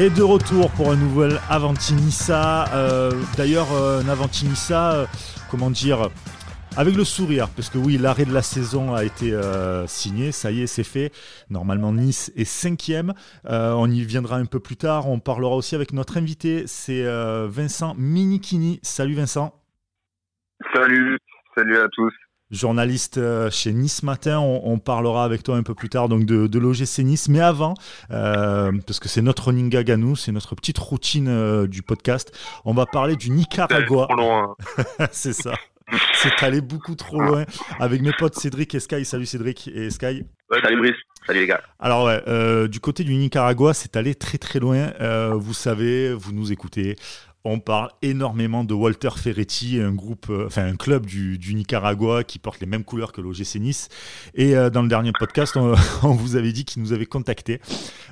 Et de retour pour un nouvel Avantinissa. Euh, D'ailleurs, euh, un Avantinissa, euh, comment dire, avec le sourire, parce que oui, l'arrêt de la saison a été euh, signé, ça y est, c'est fait. Normalement, Nice est cinquième. Euh, on y viendra un peu plus tard. On parlera aussi avec notre invité, c'est Vincent Minikini. Salut Vincent. Salut, salut à tous. Journaliste euh, chez Nice Matin, on, on parlera avec toi un peu plus tard donc de, de l'OGC Nice. Mais avant, euh, parce que c'est notre running gag à nous, c'est notre petite routine euh, du podcast, on va parler du Nicaragua. Trop loin. c'est ça. C'est allé beaucoup trop loin avec mes potes Cédric et Sky. Salut Cédric et Sky. Ouais, salut Brice. Salut les gars. Alors ouais, euh, du côté du Nicaragua, c'est allé très très loin. Euh, vous savez, vous nous écoutez. On parle énormément de Walter Ferretti, un groupe, euh, enfin un club du, du, Nicaragua qui porte les mêmes couleurs que l'OGC Nice. Et euh, dans le dernier podcast, on, on vous avait dit qu'il nous avait contacté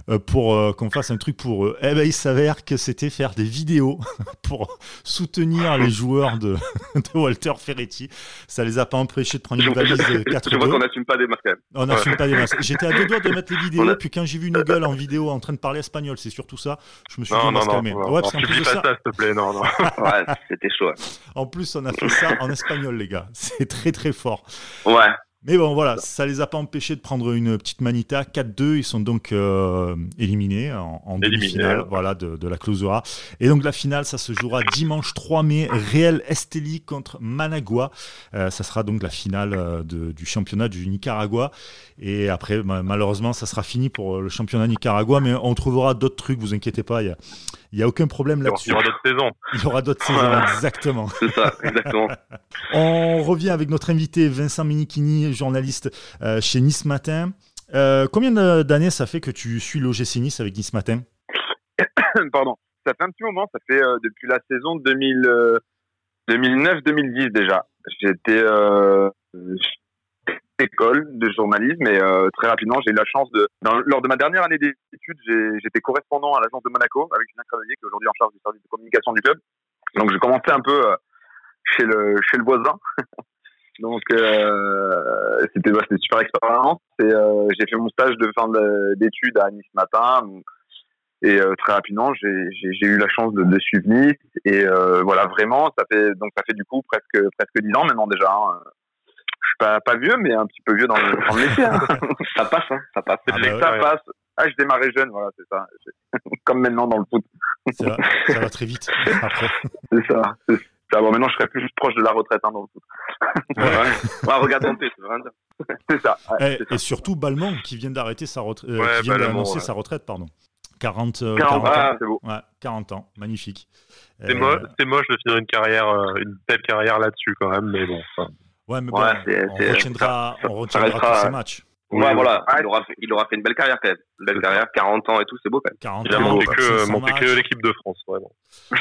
euh, pour qu'on fasse un truc pour eux. Eh ben, il s'avère que c'était faire des vidéos pour soutenir les joueurs de, de, Walter Ferretti. Ça les a pas empêchés de prendre une valise de 4 Je vois qu'on n'assume pas des masques. On n'assume ouais. pas des masques. J'étais à deux doigts de mettre les vidéos, a... puis quand j'ai vu une gueule en vidéo en train de parler espagnol, c'est surtout ça, je me suis non, dit on va se calmer. Ouais, parce qu'en plus de ça, ça plaît, non, non. ouais, c'était chaud. En plus, on a fait ça en espagnol, les gars. C'est très, très fort. Ouais. Mais bon, voilà, ça les a pas empêchés de prendre une petite manita. 4-2, ils sont donc euh, éliminés en, en demi-finale voilà, de, de, la clausura. Et donc la finale, ça se jouera dimanche 3 mai, Real Esteli contre Managua. Euh, ça sera donc la finale euh, de, du championnat du Nicaragua. Et après, malheureusement, ça sera fini pour le championnat Nicaragua, mais on trouvera d'autres trucs, vous inquiétez pas. Il y a, il n'y a aucun problème là-dessus. Il y aura d'autres saisons. Il y aura d'autres saisons, exactement. C'est ça, exactement. On revient avec notre invité Vincent Minikini, journaliste euh, chez Nice Matin. Euh, combien d'années ça fait que tu suis l'OGC Nice avec Nice Matin? Pardon. Ça fait un petit moment, ça fait euh, depuis la saison 2000, 2009-2010 déjà. J'étais école de journalisme et très rapidement j'ai eu la chance de lors de ma dernière année d'études j'étais correspondant à l'agence de Monaco avec Julien Cravelier qui est aujourd'hui en charge du service de communication du club donc j'ai commencé un peu chez le chez le voisin donc euh, c'était bah, c'était super expérience et euh, j'ai fait mon stage de fin d'études à Nice matin et euh, très rapidement j'ai eu la chance de, de suivre Nice et voilà vraiment ça fait donc ça fait du coup presque presque dix ans maintenant déjà hein, je suis pas, pas vieux, mais un petit peu vieux dans le, dans le métier. Hein. ça passe, hein, ça passe. Ah bah ça ouais, passe. Ah, je démarrais jeune, voilà, c'est ça. Comme maintenant dans le foot. Ça va, ça va très vite après. C'est ça. Bon, maintenant, je serais plus proche de la retraite hein, dans le foot. Ouais. ouais. regarde ton c'est ça. Ouais, et, et, surtout Balmont qui vient d'arrêter sa retraite, euh, qui vient d'annoncer sa retraite, pardon. 40, euh, 40, 40 ah, ans. Beau. Ouais, 40 ans, magnifique. C'est euh... moche, moche de finir une carrière, euh, une belle carrière là-dessus quand même, mais bon. Enfin... Ouais, mais bon, on, retiendra, on retiendra tous ces matchs. Ouais, voilà, il, aura fait, il aura fait une belle carrière quand même. Une belle carrière, 40 ans et tout, c'est beau quand même. 40 il a monté que, monté que l'équipe de France, vraiment.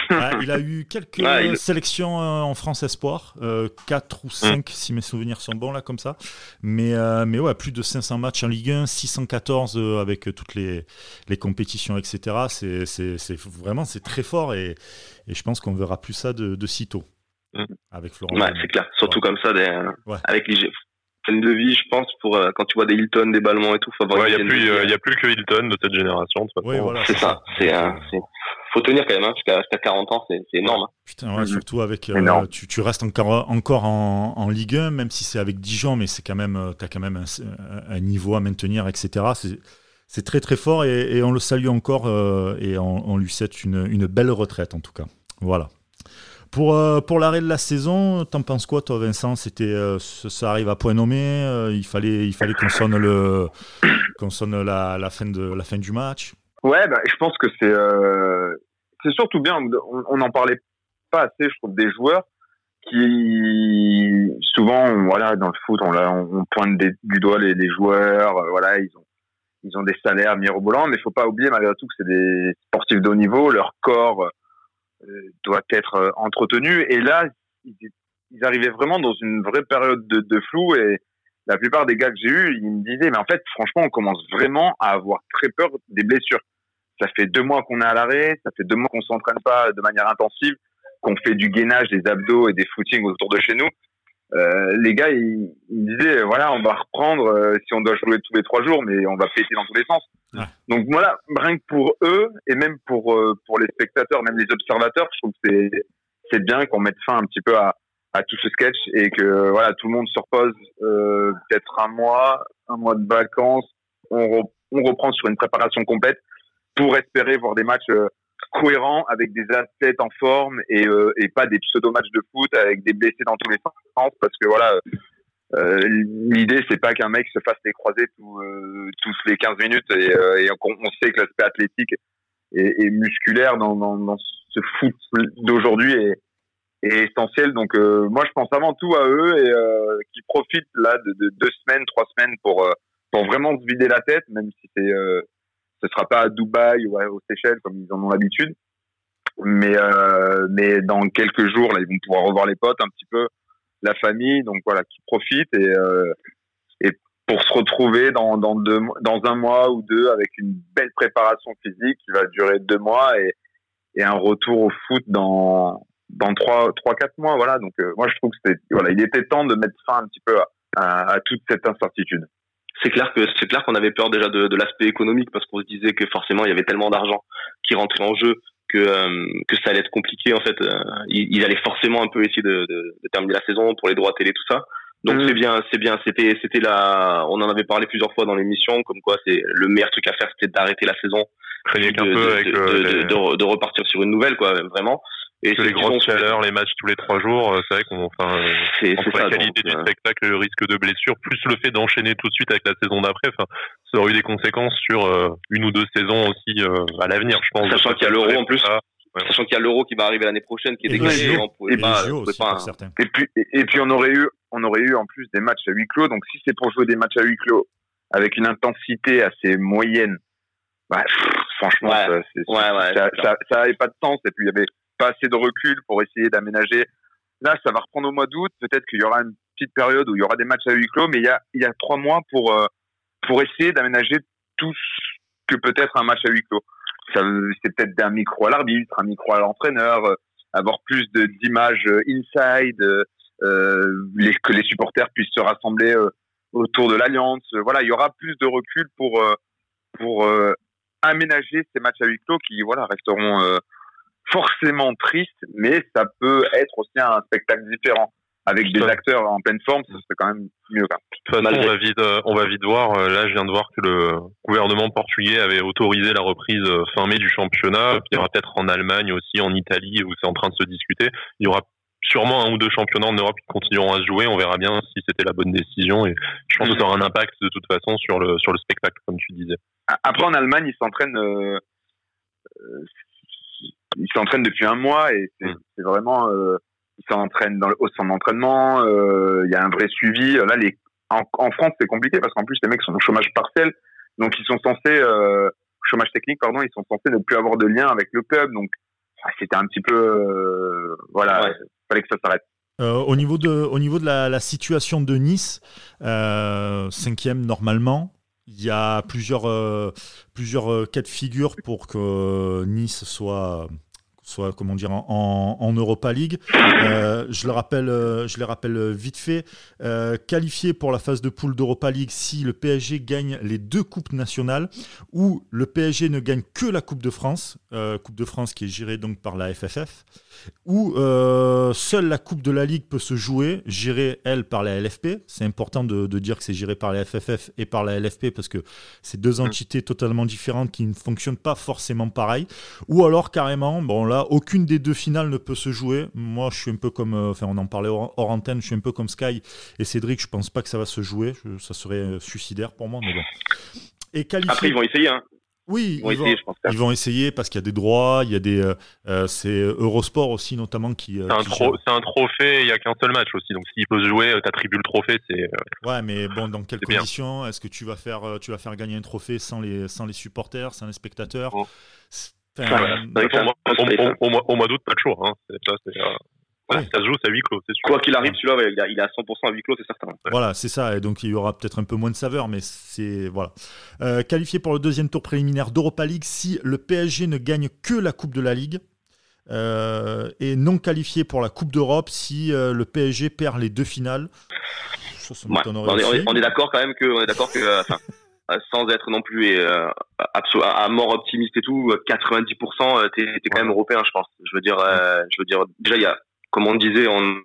Ouais, il a eu quelques ouais, il... sélections euh, en France Espoir, euh, 4 ou 5 mm. si mes souvenirs sont bons là comme ça. Mais, euh, mais ouais, plus de 500 matchs en Ligue 1, 614 euh, avec toutes les, les compétitions, etc. C'est vraiment c'est très fort et, et je pense qu'on verra plus ça de, de sitôt. Mmh. Avec Florent. Ouais, c'est clair. Surtout ouais. comme ça, des, ouais. avec les de vie, je pense, pour euh, quand tu vois des Hilton, des Ballements et tout. Il ouais, n'y a, plus, euh, y a plus que Hilton de cette génération. Oui, voilà, c'est ça. C'est faut tenir quand même, hein, jusqu'à jusqu 40 ans, c'est énorme. Hein. Putain, ouais, mmh. surtout avec. Euh, tu, tu, restes encore, encore en, en Ligue 1, même si c'est avec Dijon, mais c'est quand même, tu as quand même un, un, niveau à maintenir, etc. C'est très très fort et, et, on le salue encore euh, et on, on, lui souhaite une, une belle retraite en tout cas. Voilà. Pour, euh, pour l'arrêt de la saison, t'en penses quoi, toi, Vincent? C'était, euh, ça arrive à point nommé. Euh, il fallait, il fallait qu'on sonne le, qu'on sonne la, la, fin de la fin du match? Ouais, bah, je pense que c'est, c'est surtout bien. On n'en parlait pas assez, je trouve, des joueurs qui souvent, voilà, dans le foot, on, on pointe du doigt les, les joueurs. voilà, ils ont, ils ont des salaires mirobolants, mais il faut pas oublier malgré tout que c'est des sportifs de haut niveau. Leur corps doit être euh, entretenu. Et là, ils, arrivaient vraiment dans une vraie période de, flou et la plupart des gars que j'ai eus, ils me disaient, mais en fait, franchement, on commence vraiment à avoir très peur des blessures. Ça fait deux mois qu'on est à l'arrêt, ça fait deux mois qu'on s'entraîne pas de manière intensive, qu'on fait du gainage, des abdos et des footings autour de chez nous. Euh, les gars, ils, ils, disaient, voilà, on va reprendre euh, si on doit jouer tous les trois jours, mais on va péter dans tous les sens. Donc voilà, rien que pour eux et même pour euh, pour les spectateurs, même les observateurs, je trouve que c'est bien qu'on mette fin un petit peu à à tout ce sketch et que voilà tout le monde se repose euh, peut-être un mois, un mois de vacances, on, reprend sur une préparation complète pour espérer voir des matchs euh, cohérents avec des athlètes en forme et, euh, et pas des pseudo matchs de foot avec des blessés dans tous les sens parce que voilà euh, l'idée c'est pas qu'un mec se fasse les croisés tout, euh, tous les 15 minutes et, euh, et on, sait que l'aspect athlétique et, et, musculaire dans, dans, dans ce foot d'aujourd'hui est, est, essentiel. Donc moi je pense avant tout à eux et qui profitent là de, de, deux semaines trois semaines pour pour vraiment se vider la tête même si c'est ce sera pas à Dubaï ou aux Seychelles comme ils en ont l'habitude. Mais mais dans quelques jours là ils vont pouvoir revoir les potes un petit peu la famille, donc voilà, qui profite et, euh, et pour se retrouver dans, dans, deux, dans un mois ou deux avec une belle préparation physique qui va durer deux mois et, et un retour au foot dans, dans trois, trois, quatre mois. Voilà. Donc, euh, moi, je trouve que c'était, voilà, il était temps de mettre fin un petit peu à, à, toute cette incertitude. C'est clair que c'est clair qu'on avait peur déjà de, de l'aspect économique parce qu'on se disait que forcément il y avait tellement d'argent qui rentrait en jeu que euh, que ça allait être compliqué en fait. Euh, ils, allaient forcément un peu essayer de, de, de, terminer la saison pour les droits télé tout ça. Donc mm. c'est bien, c'est bien. C'était c'était la, on en avait parlé plusieurs fois dans l'émission, comme quoi c'est le meilleur truc à faire, c'était d'arrêter la saison, de, de, de, repartir sur une nouvelle quoi, vraiment. Et les grosses chaleurs, les matchs tous les trois jours, euh, c'est vrai qu'on, enfin, entre la qualité du spectacle, le risque de blessure, plus le fait d'enchaîner tout de suite avec la saison d'après, enfin, ça aurait eu des conséquences sur euh, une ou deux saisons aussi euh, à l'avenir, je pense. Sachant qu'il y a l'euro en plus. Sachant qu'il y a l'euro qui va arriver l'année prochaine, qui est décalé, on pouvait pas, Et puis, et puis on aurait eu, on aurait eu en plus des matchs à huis clos. Donc si c'est pour jouer des matchs à huis clos avec une intensité assez moyenne, bah, franchement, ça, ça, ça, ça, avait pas de sens. Et puis il y avait pas assez de recul pour essayer d'aménager. Là, ça va reprendre au mois d'août. Peut-être qu'il y aura une petite période où il y aura des matchs à huis clos, mais il y a, il y a trois mois pour, euh, pour essayer d'aménager tout ce que peut être un match à huis clos. C'est peut-être un micro à l'arbitre, un micro à l'entraîneur, euh, avoir plus d'images euh, inside, que les supporters puissent se rassembler autour de l'alliance. Voilà, il y aura plus de recul pour, pour aménager ces matchs à huis clos qui voilà resteront forcément triste, mais ça peut être aussi un spectacle différent. Avec des acteurs en pleine forme, ça serait quand même mieux. Quand De toute façon, on va vite, euh, on va vite voir. Euh, là, je viens de voir que le gouvernement portugais avait autorisé la reprise euh, fin mai du championnat. il y aura peut-être en Allemagne aussi, en Italie, où c'est en train de se discuter. Il y aura sûrement un ou deux championnats en Europe qui continueront à se jouer. On verra bien si c'était la bonne décision. Et je pense que ça aura un impact de toute façon sur le sur le spectacle, comme tu disais. Après, en Allemagne, ils s'entraînent. Euh, il s'entraîne depuis un mois et c'est mm. vraiment euh, il s'entraîne dans le, au centre d'entraînement. Euh, il y a un vrai suivi. Là, les, en, en France, c'est compliqué parce qu'en plus les mecs sont au chômage partiel, donc ils sont censés euh, chômage technique, pardon, ils sont censés ne plus avoir de lien avec le club. Donc c'était un petit peu euh, voilà, il fallait que ça s'arrête. Euh, au niveau de, au niveau de la, la situation de Nice, euh, cinquième normalement, il y a plusieurs, euh, plusieurs euh, cas de figure pour que Nice soit soit comment dire en, Europa League. Euh, je le rappelle, euh, je les rappelle vite fait. Euh, qualifié pour la phase de poule d'Europa League si le PSG gagne les deux coupes nationales ou le PSG ne gagne que la Coupe de France, euh, Coupe de France qui est gérée donc par la FFF, ou euh, seule la Coupe de la Ligue peut se jouer, gérée elle par la LFP. C'est important de, de, dire que c'est géré par la FFF et par la LFP parce que c'est deux entités totalement différentes qui ne fonctionnent pas forcément pareil. Ou alors carrément, bon là, aucune des deux finales ne peut se jouer. Moi, je suis un peu comme, euh, enfin, on en parlait hors, hors, antenne, je suis un peu comme Sky et Cédric. Je pense pas que ça va se jouer. Je, ça serait suicidaire pour moi, mais bon. Et qualifié... Après, ils vont essayer. Hein. Oui, ils vont, ils vont, essayer, vont, ils vont essayer, parce qu'il y a des droits, il y a des, euh, euh c'est Eurosport aussi notamment qui. Euh, c'est un, un, trophée, il y a qu'un seul match aussi, donc s'il peut se jouer, euh, t'attribues le trophée, c'est. Ouais, mais bon, dans quelles conditions? Est-ce que tu vas faire, tu vas faire gagner un trophée sans les, sans les supporters, sans les spectateurs? Oh. Enfin, ouais, au, au, au, au, mois d'août, pas de choix. Hein. Ça, voilà, ouais. ça se joue, c'est à huis clos, sûr. Quoi qu'il arrive, celui-là, ouais, il, est à 100% à huis clos, c'est certain. Ouais. Voilà, c'est ça. Et donc, il y aura peut-être un peu moins de saveur, mais c'est. Voilà. Euh, qualifié pour le deuxième tour préliminaire d'Europa League si le PSG ne gagne que la Coupe de la Ligue. Euh, et non qualifié pour la Coupe d'Europe si euh, le PSG perd les deux finales. Ça, ça ouais. on, est, on est d'accord quand même que, on est d'accord que, enfin, sans être non plus à, mort optimiste et tout, 90%, t'es es quand même européen, je pense. Je veux dire, je veux dire, déjà il y a, comme on disait, on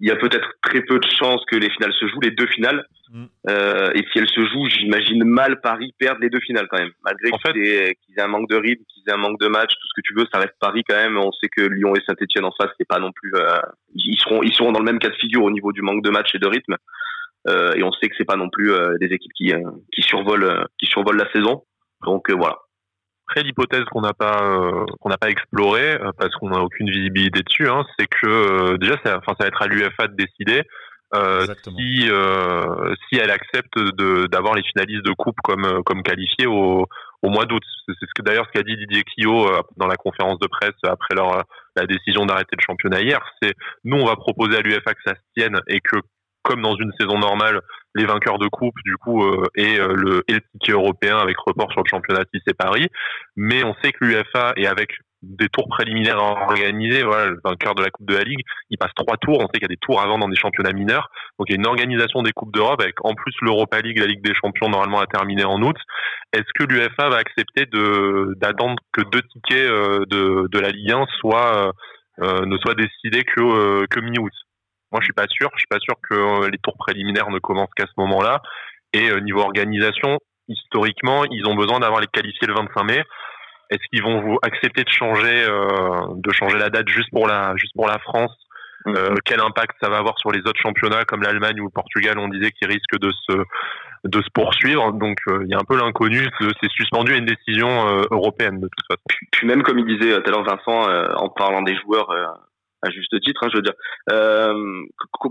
il y a, peut-être très peu de chances que les finales se jouent, les deux finales. Mm. Euh, et si elles se jouent, j'imagine mal Paris perdre les deux finales quand même. Malgré qu'ils aient, un manque de rythme, qu'ils aient un manque de match, tout ce que tu veux, ça reste Paris quand même. On sait que Lyon et Saint-Etienne en face, c'est pas non plus. Euh, ils seront, ils seront dans le même cas de figure au niveau du manque de match et de rythme. Euh, et on sait que c'est pas non plus euh, des équipes qui, euh, qui survolent, qui survolent la saison. Donc voilà. Après, l'hypothèse qu'on n'a pas euh, qu'on n'a pas explorée euh, parce qu'on n'a aucune visibilité dessus, hein, c'est que euh, déjà, ça, enfin, ça va être à l'UFA de décider si si elle accepte de d'avoir les finalistes de coupe comme comme qualifiés au au mois d'août. C'est ce que d'ailleurs ce qu'a dit Didier Clio dans la conférence de presse après leur la décision d'arrêter le championnat hier. C'est nous on va proposer à l'UFA que ça se tienne et que comme dans une saison normale, les vainqueurs de coupe du coup euh, et euh, le et le ticket européen avec report sur le championnat si c'est Paris. Mais on sait que l'UFA est avec des tours préliminaires organisés. Voilà, le vainqueur de la Coupe de la Ligue, il passe trois tours. On sait qu'il y a des tours avant dans des championnats mineurs. Donc il y a une organisation des Coupes d'Europe avec en plus l'Europa League, la Ligue des Champions normalement à terminer en août. Est-ce que l'UFA va accepter de d'attendre que deux tickets euh, de, de la Ligue 1 soient ne soient décidés que que mi-août? Moi, je suis pas sûr. Je suis pas sûr que euh, les tours préliminaires ne commencent qu'à ce moment-là. Et euh, niveau organisation, historiquement, ils ont besoin d'avoir les qualifiés le 25 mai. Est-ce qu'ils vont vous accepter de changer, euh, de changer la date juste pour la, juste pour la France mm. Quel impact ça va avoir sur les autres championnats comme l'Allemagne ou le Portugal On disait qu'ils risquent de se, de se poursuivre. Donc il y a un peu l'inconnu. C'est suspendu à une décision européenne de toute façon. Puis même comme il disait tout à l'heure Vincent, en parlant des joueurs à juste titre, hein, je veux dire. Euh,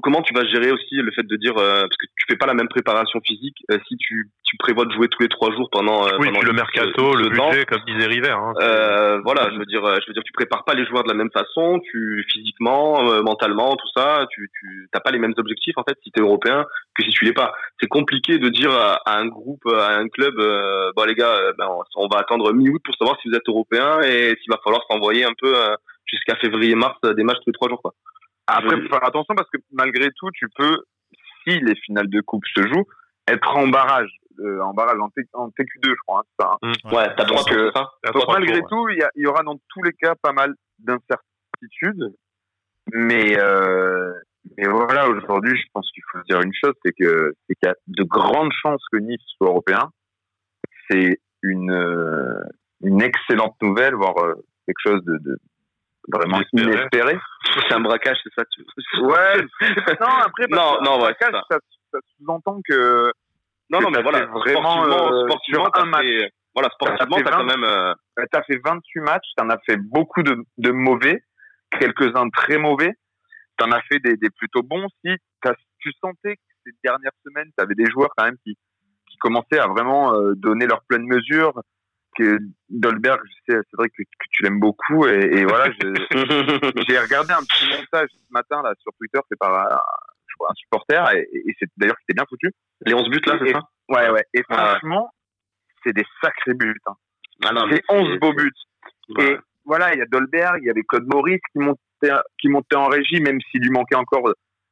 comment tu vas gérer aussi le fait de dire euh, parce que tu fais pas la même préparation physique euh, si tu, tu prévois de jouer tous les trois jours pendant oui pendant le mercato, le budget comme disait River. Hein, voilà, je veux dire, je veux dire, tu prépares pas les joueurs de la même façon, tu physiquement, mentalement, tout ça, tu tu t'as pas les mêmes objectifs en fait si tu es européen que si tu l'es pas. C'est compliqué de dire à, un groupe, à un club, bon les gars, ben, on va attendre mi-août pour savoir si vous êtes européen et s'il va falloir s'envoyer un peu jusqu'à février-mars des matchs tous les trois jours. Quoi. Après, faut faire attention parce que malgré tout, tu peux, si les finales de coupe se jouent, être en barrage, euh, en barrage en, TQ2, je crois. Hein, ça, hein. mmh. Ouais, t'as droit que, ça. malgré tout, il y, y, aura dans tous les cas pas mal d'incertitudes, mais euh, mais voilà, aujourd'hui, je pense qu'il faut dire une chose, c'est que c'est qu'il y a de grandes chances que Nice soit européen. C'est une euh, une excellente nouvelle, voire euh, quelque chose de, de vraiment inespéré. C'est un braquage, c'est ça tu... Ouais. non, après, non, non, ouais, braquage, ça, ça sous-entend que. Non, non, mais voilà, vraiment sportivement, sportivement sur un match. Fait, voilà, sportivement, t'as quand même. Euh... T'as fait 28 matchs, t'en as fait beaucoup de, de mauvais, quelques-uns très mauvais. T'en as fait des, des plutôt bons. Si tu sentais que ces dernières semaines, t'avais des joueurs quand même qui, qui commençaient à vraiment euh, donner leur pleine mesure, que Dolberg, je sais, c'est vrai que, tu l'aimes beaucoup et, voilà, j'ai regardé un petit montage ce matin là sur Twitter, c'est par un, un supporter et, c'est d'ailleurs c'était bien foutu. Les 11 buts là, c'est ça? Ouais, ouais. Et ah franchement, c'est des sacrés buts. Hein. Ah c'est 11 beaux buts. Et voilà, il y a Dolberg, il y avait Claude Maurice qui montait, qui montait en régie, même s'il lui manquait encore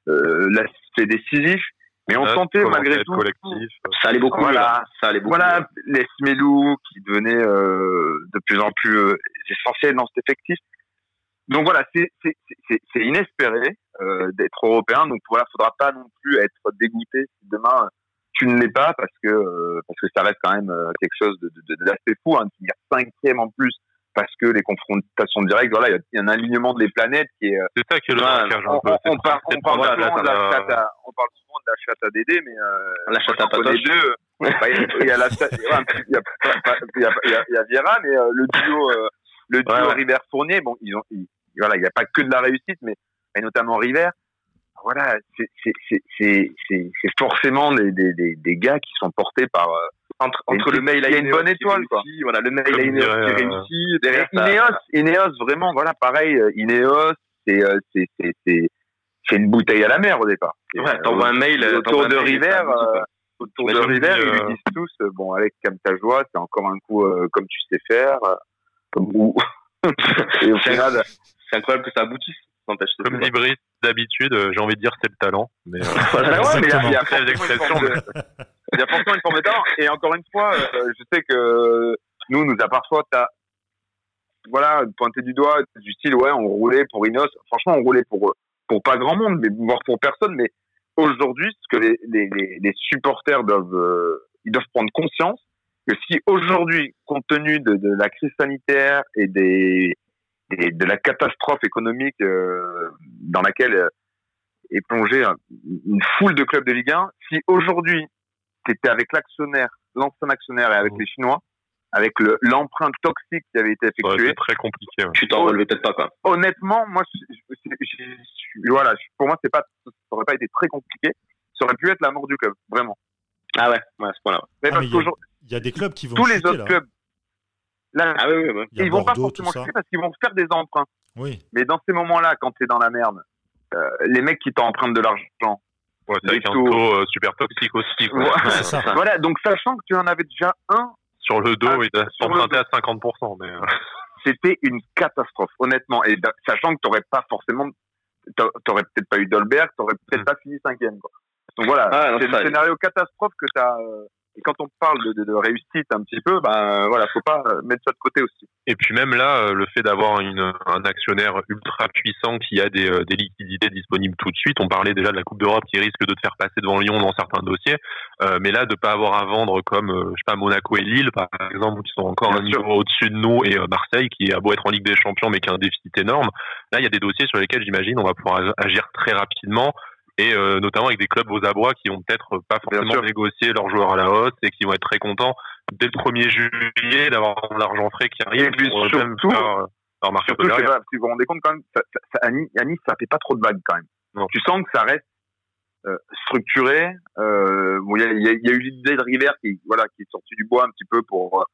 euh, l'aspect décisif. Mais on sentait malgré tout. Collectif. Ça allait beaucoup. Voilà, ça allait beaucoup. Voilà, les Smelou qui devenaient euh, de plus en plus euh, essentiels dans cet effectif. Donc voilà, c'est inespéré euh, d'être européen. Donc voilà, faudra pas non plus être dégoûté si demain tu ne l'es pas parce que euh, parce que ça reste quand même euh, quelque chose de, de, de, d'assez fou. Hein, de finir cinquième en plus parce que les confrontations directes, voilà, il y, a un alignement des planètes qui est. C'est ça qui est le on, on, on, parle, on, parle souvent de la chatte à, on parle souvent de la chatte à Dédé, mais euh, la chatte à Les deux, il y a la, il y a, y y Viera, mais euh, le duo, euh, le duo ouais, River Fournier, bon, ils ont, ils, voilà, il n'y a pas que de la réussite, mais et notamment River. Voilà, c'est forcément des, des, des, des gars qui sont portés par entre, entre le mail à il y a une bonne étoile quoi. voilà le mail à Ineos qui réussit derrière Ineos Ineos vraiment voilà pareil euh, Ineos c'est euh, c'est c'est c'est une bouteille à la mer au départ. Ouais, t'envoies un mail euh, autour de River autour de River ils lui disent tous bon avec comme ta joie c'est encore un coup comme tu sais faire comme ou et au final c'est incroyable que ça aboutisse Comme dit Brice, d'habitude, euh, j'ai envie de dire c'est le talent. Mais, euh... ouais, mais il y a, forcément une il y a forcément une forme de talent. Et encore une fois, euh, je sais que nous, nous a parfois, voilà, pointé du doigt du style, ouais, on roulait pour Inos. Franchement, on roulait pour, pour pas grand monde, mais voire pour personne. Mais aujourd'hui, ce que les, les, les, supporters doivent, euh, ils doivent prendre conscience que si aujourd'hui, compte tenu de, de, la crise sanitaire et des, des de la catastrophe économique euh, dans laquelle euh, est plongée une foule de clubs de Ligue 1, si aujourd'hui tu étais avec l'actionnaire, l'ancien actionnaire et avec mmh. les Chinois, avec l'empreinte toxique qui avait été effectuée. C'est très compliqué. Tu t'en relevais peut-être pas, quoi. Honnêtement, moi, voilà, pour moi, c'est pas, ça aurait pas été très compliqué. Ça aurait pu être la mort du club, vraiment. Ah ouais, ouais à ce point-là. Ah, il y, a des clubs qui vont tous les autres clubs. Là, ah oui, oui, ils vont pas forcément chuter parce qu'ils vont faire des emprunts. Oui. Mais dans ces moments-là, quand tu es dans la merde, euh, les mecs qui t'empruntent de l'argent. Ouais, c'est avec un taux euh, super toxique aussi. voilà, donc sachant que tu en avais déjà un sur le dos, il a emprunté à 50%. Mais... Euh. C'était une catastrophe, honnêtement. Et sachant que tu n'aurais pas forcément, t'aurais peut-être pas eu Dolberg, t'aurais peut-être mm. pas fini cinquième. Quoi. Donc voilà, ah, c'est le scénario catastrophe que tu as, euh, et quand on parle de, de, de, réussite un petit peu, ben voilà, faut pas mettre ça de côté aussi. Et puis même là, euh, le fait d'avoir un actionnaire ultra puissant qui a des, euh, des, liquidités disponibles tout de suite. On parlait déjà de la Coupe d'Europe qui risque de te faire passer devant Lyon dans certains dossiers, euh, mais là de pas avoir à vendre comme euh, je sais pas Monaco et Lille par exemple qui sont encore un niveau au-dessus de nous et Marseille qui a beau être en Ligue des Champions mais qui a un déficit énorme. Là, il y a des dossiers sur lesquels j'imagine on va pouvoir agir très rapidement et euh, notamment avec des clubs aux abois qui vont peut-être pas forcément négocier leurs joueurs à la hausse et qui vont être très contents dès le 1er juillet d'avoir l'argent frais qui arrive. Et puis surtout, faire, euh, surtout pas, vous vous rendez compte quand même, ça, ça, ça, à Nice, ça fait pas trop de vagues quand même. Non. Tu sens que ça reste euh, structuré. Euh, il y, a, y, a, y, a, eu l'idée de River qui, voilà, qui est sorti du bois un petit peu pour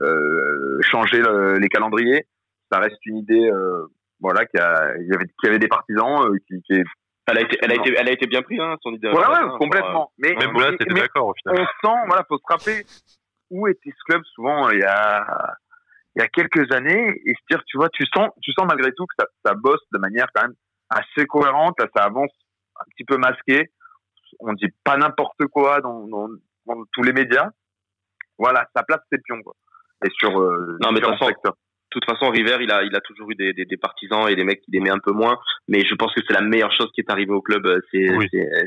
euh, changer le, les calendriers. Ça reste une idée, euh, voilà, qui, a, y avait, qui avait des partisans, euh, qui, qui est elle a été, elle a été, elle a été bien prise, hein, son idée. Ouais, ouais, complètement. Mais, Même là, c'était d'accord, au final. On sent, voilà, faut se rappeler où était ce club souvent il y a, il y a quelques années et se dire, tu vois, tu sens, tu sens malgré tout que ça, ça bosse de manière quand même assez cohérente, ça avance un petit peu masqué. On dit pas n'importe quoi dans, dans, dans, tous les médias. Voilà, ça place ses pions, quoi. Et sur, euh, non, mais de toute toute façon, River, il a, il a toujours eu des, des, des partisans et des mecs qui l'aimaient un peu moins. Mais je pense que c'est la meilleure chose qui est arrivée au club euh, ces,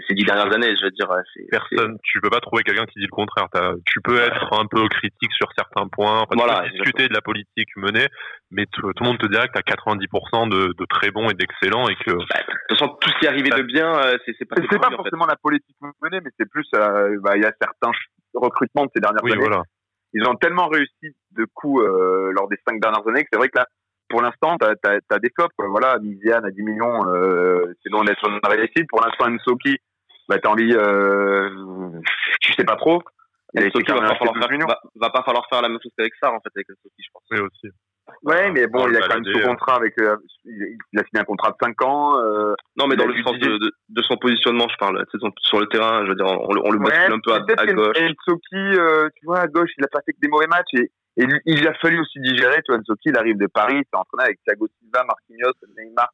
ces, dix dernières années. Je veux dire, euh, personne, tu peux pas trouver quelqu'un qui dit le contraire. tu peux être un peu critique sur certains points, voilà, discuter de la politique menée, mais tout le monde te dirait que tu as 90% de, de, très bons et d'excellents et que. Bah, de toute façon, tout ce qui est arrivé de bien, euh, c'est pas. C'est pas forcément la politique menée, mais c'est plus, bah, il y a certains recrutements de ces dernières oui, années. Voilà ils ont tellement réussi de coups euh, lors des cinq dernières années que c'est vrai que là, pour l'instant, tu as, des flops. Quoi. Voilà, Miziane à 10 millions, euh, c'est loin d'être une réussite. Pour l'instant, Nsoki, bah, t'as envie, euh, tu sais pas trop. Nsoki va, pas falloir faire, va, va, pas falloir faire la même chose qu'avec ça, en fait, avec Nsoki, je pense. Oui, aussi. Ouais, mais bon, il a quand même son contrat avec, euh, il a signé un contrat de 5 ans. Euh, non, mais dans le sens de, son positionnement, je parle, sur le terrain, je veux dire, on, le bascule un peu à, gauche. Nsoki, euh, tu vois, à gauche, il a pas fait que des mauvais matchs et, il a fallu aussi digérer, tu vois, il arrive de Paris, il s'est entraîné avec Thiago Silva, Marquinhos, Neymar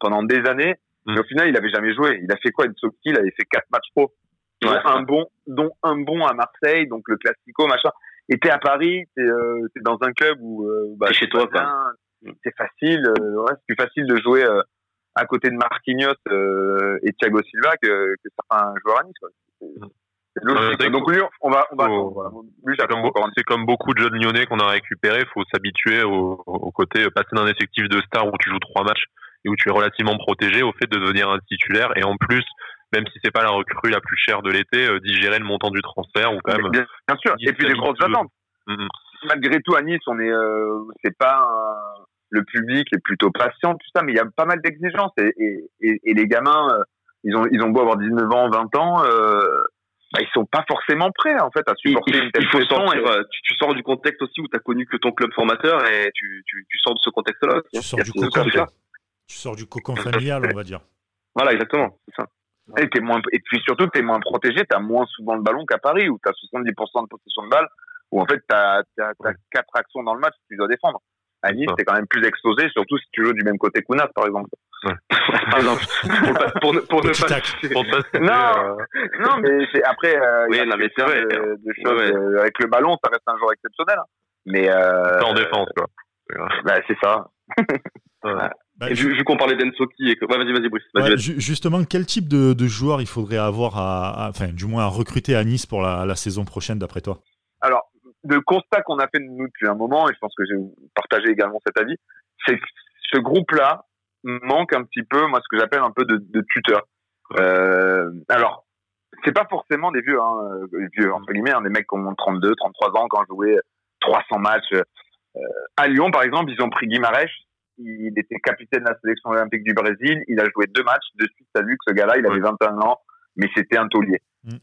pendant des années. Mais au final, il avait jamais joué. Il a fait quoi, Nsoki? Il avait fait 4 matchs pro. Un bon, dont un bon à Marseille, donc le Classico, machin et t'es à Paris, t'es euh, es dans un club où euh, bah, chez toi, quoi. C'est facile, euh, ouais, c'est plus facile de jouer euh, à côté de Marquinhos euh, et Thiago Silva que, que certains joueurs à Nice. Quoi. C'est logique. Donc lui, on va, on va. Oh, voilà. C'est comme, comme, beaucoup de jeunes lyonnais qu'on a récupérés. Faut s'habituer au, au côté passer d'un effectif de star où tu joues trois matchs et où tu es relativement protégé au fait de devenir un titulaire et en plus même si c'est pas la recrue la plus chère de l'été, euh, digérer le montant du transfert ou quand même. Bien, sûr. Et puis des grosses attentes. Mm-hmm. Malgré tout, à Nice, on est, euh, c'est pas le public est plutôt patient, tout ça, mais il y a pas mal d'exigences et, et, et, et, les gamins, euh, ils ont, ils ont beau avoir 19 ans, 20 ans. Euh, bah, ils sont pas forcément prêts en fait à supporter il, il, faut sortir, et... tu, tu, sors du contexte aussi où tu as connu que ton club formateur et tu, tu, tu sors de ce contexte-là. Tu, sors du cocon, tu sors du cocon familial, on va dire. Voilà, exactement, c'est ça. Et, es moins, et puis surtout, tu es moins protégé, tu as moins souvent le ballon qu'à Paris, où tu as 70% de possession de balle, où en fait, tu as, as, quatre actions dans le match que tu dois défendre. À Nice, c'est quand même plus exposé, surtout si tu joues du même côté qu'Ounas, par exemple. pour, ne, pour ne pas. non, non, mais c'est après. Euh, oui, non, mais c'est vrai. De, de choses, euh, avec le ballon, ça reste un joueur exceptionnel. Hein. Mais euh, en défense, quoi. Bah, c'est ça. Bah, vu, qu'on parlait d'Ensoki et que... ouais, vas-y, vas-y, Bruce. Vas justement, quel type de, de, joueur il faudrait avoir, à, enfin, du moins à recruter à Nice pour la, la saison prochaine, d'après toi? Alors, le constat qu'on a fait de nous depuis un moment, et je pense que j'ai partagé également cet avis, c'est que ce groupe-là manque un petit peu, moi, ce que j'appelle un peu de, de tuteur. Euh, alors, c'est pas forcément des vieux, hein, euh, vieux entre guillemets, hein, des mecs qui ont 32, 33 ans, qui ont joué 300 matchs. Euh, à Lyon, par exemple, ils ont pris Guimarães. Il était capitaine de la sélection olympique du Brésil. Il a joué deux matchs. De suite, ça vu que ce gars-là, il avait 21 ans, mais c'était un taulier. Mm.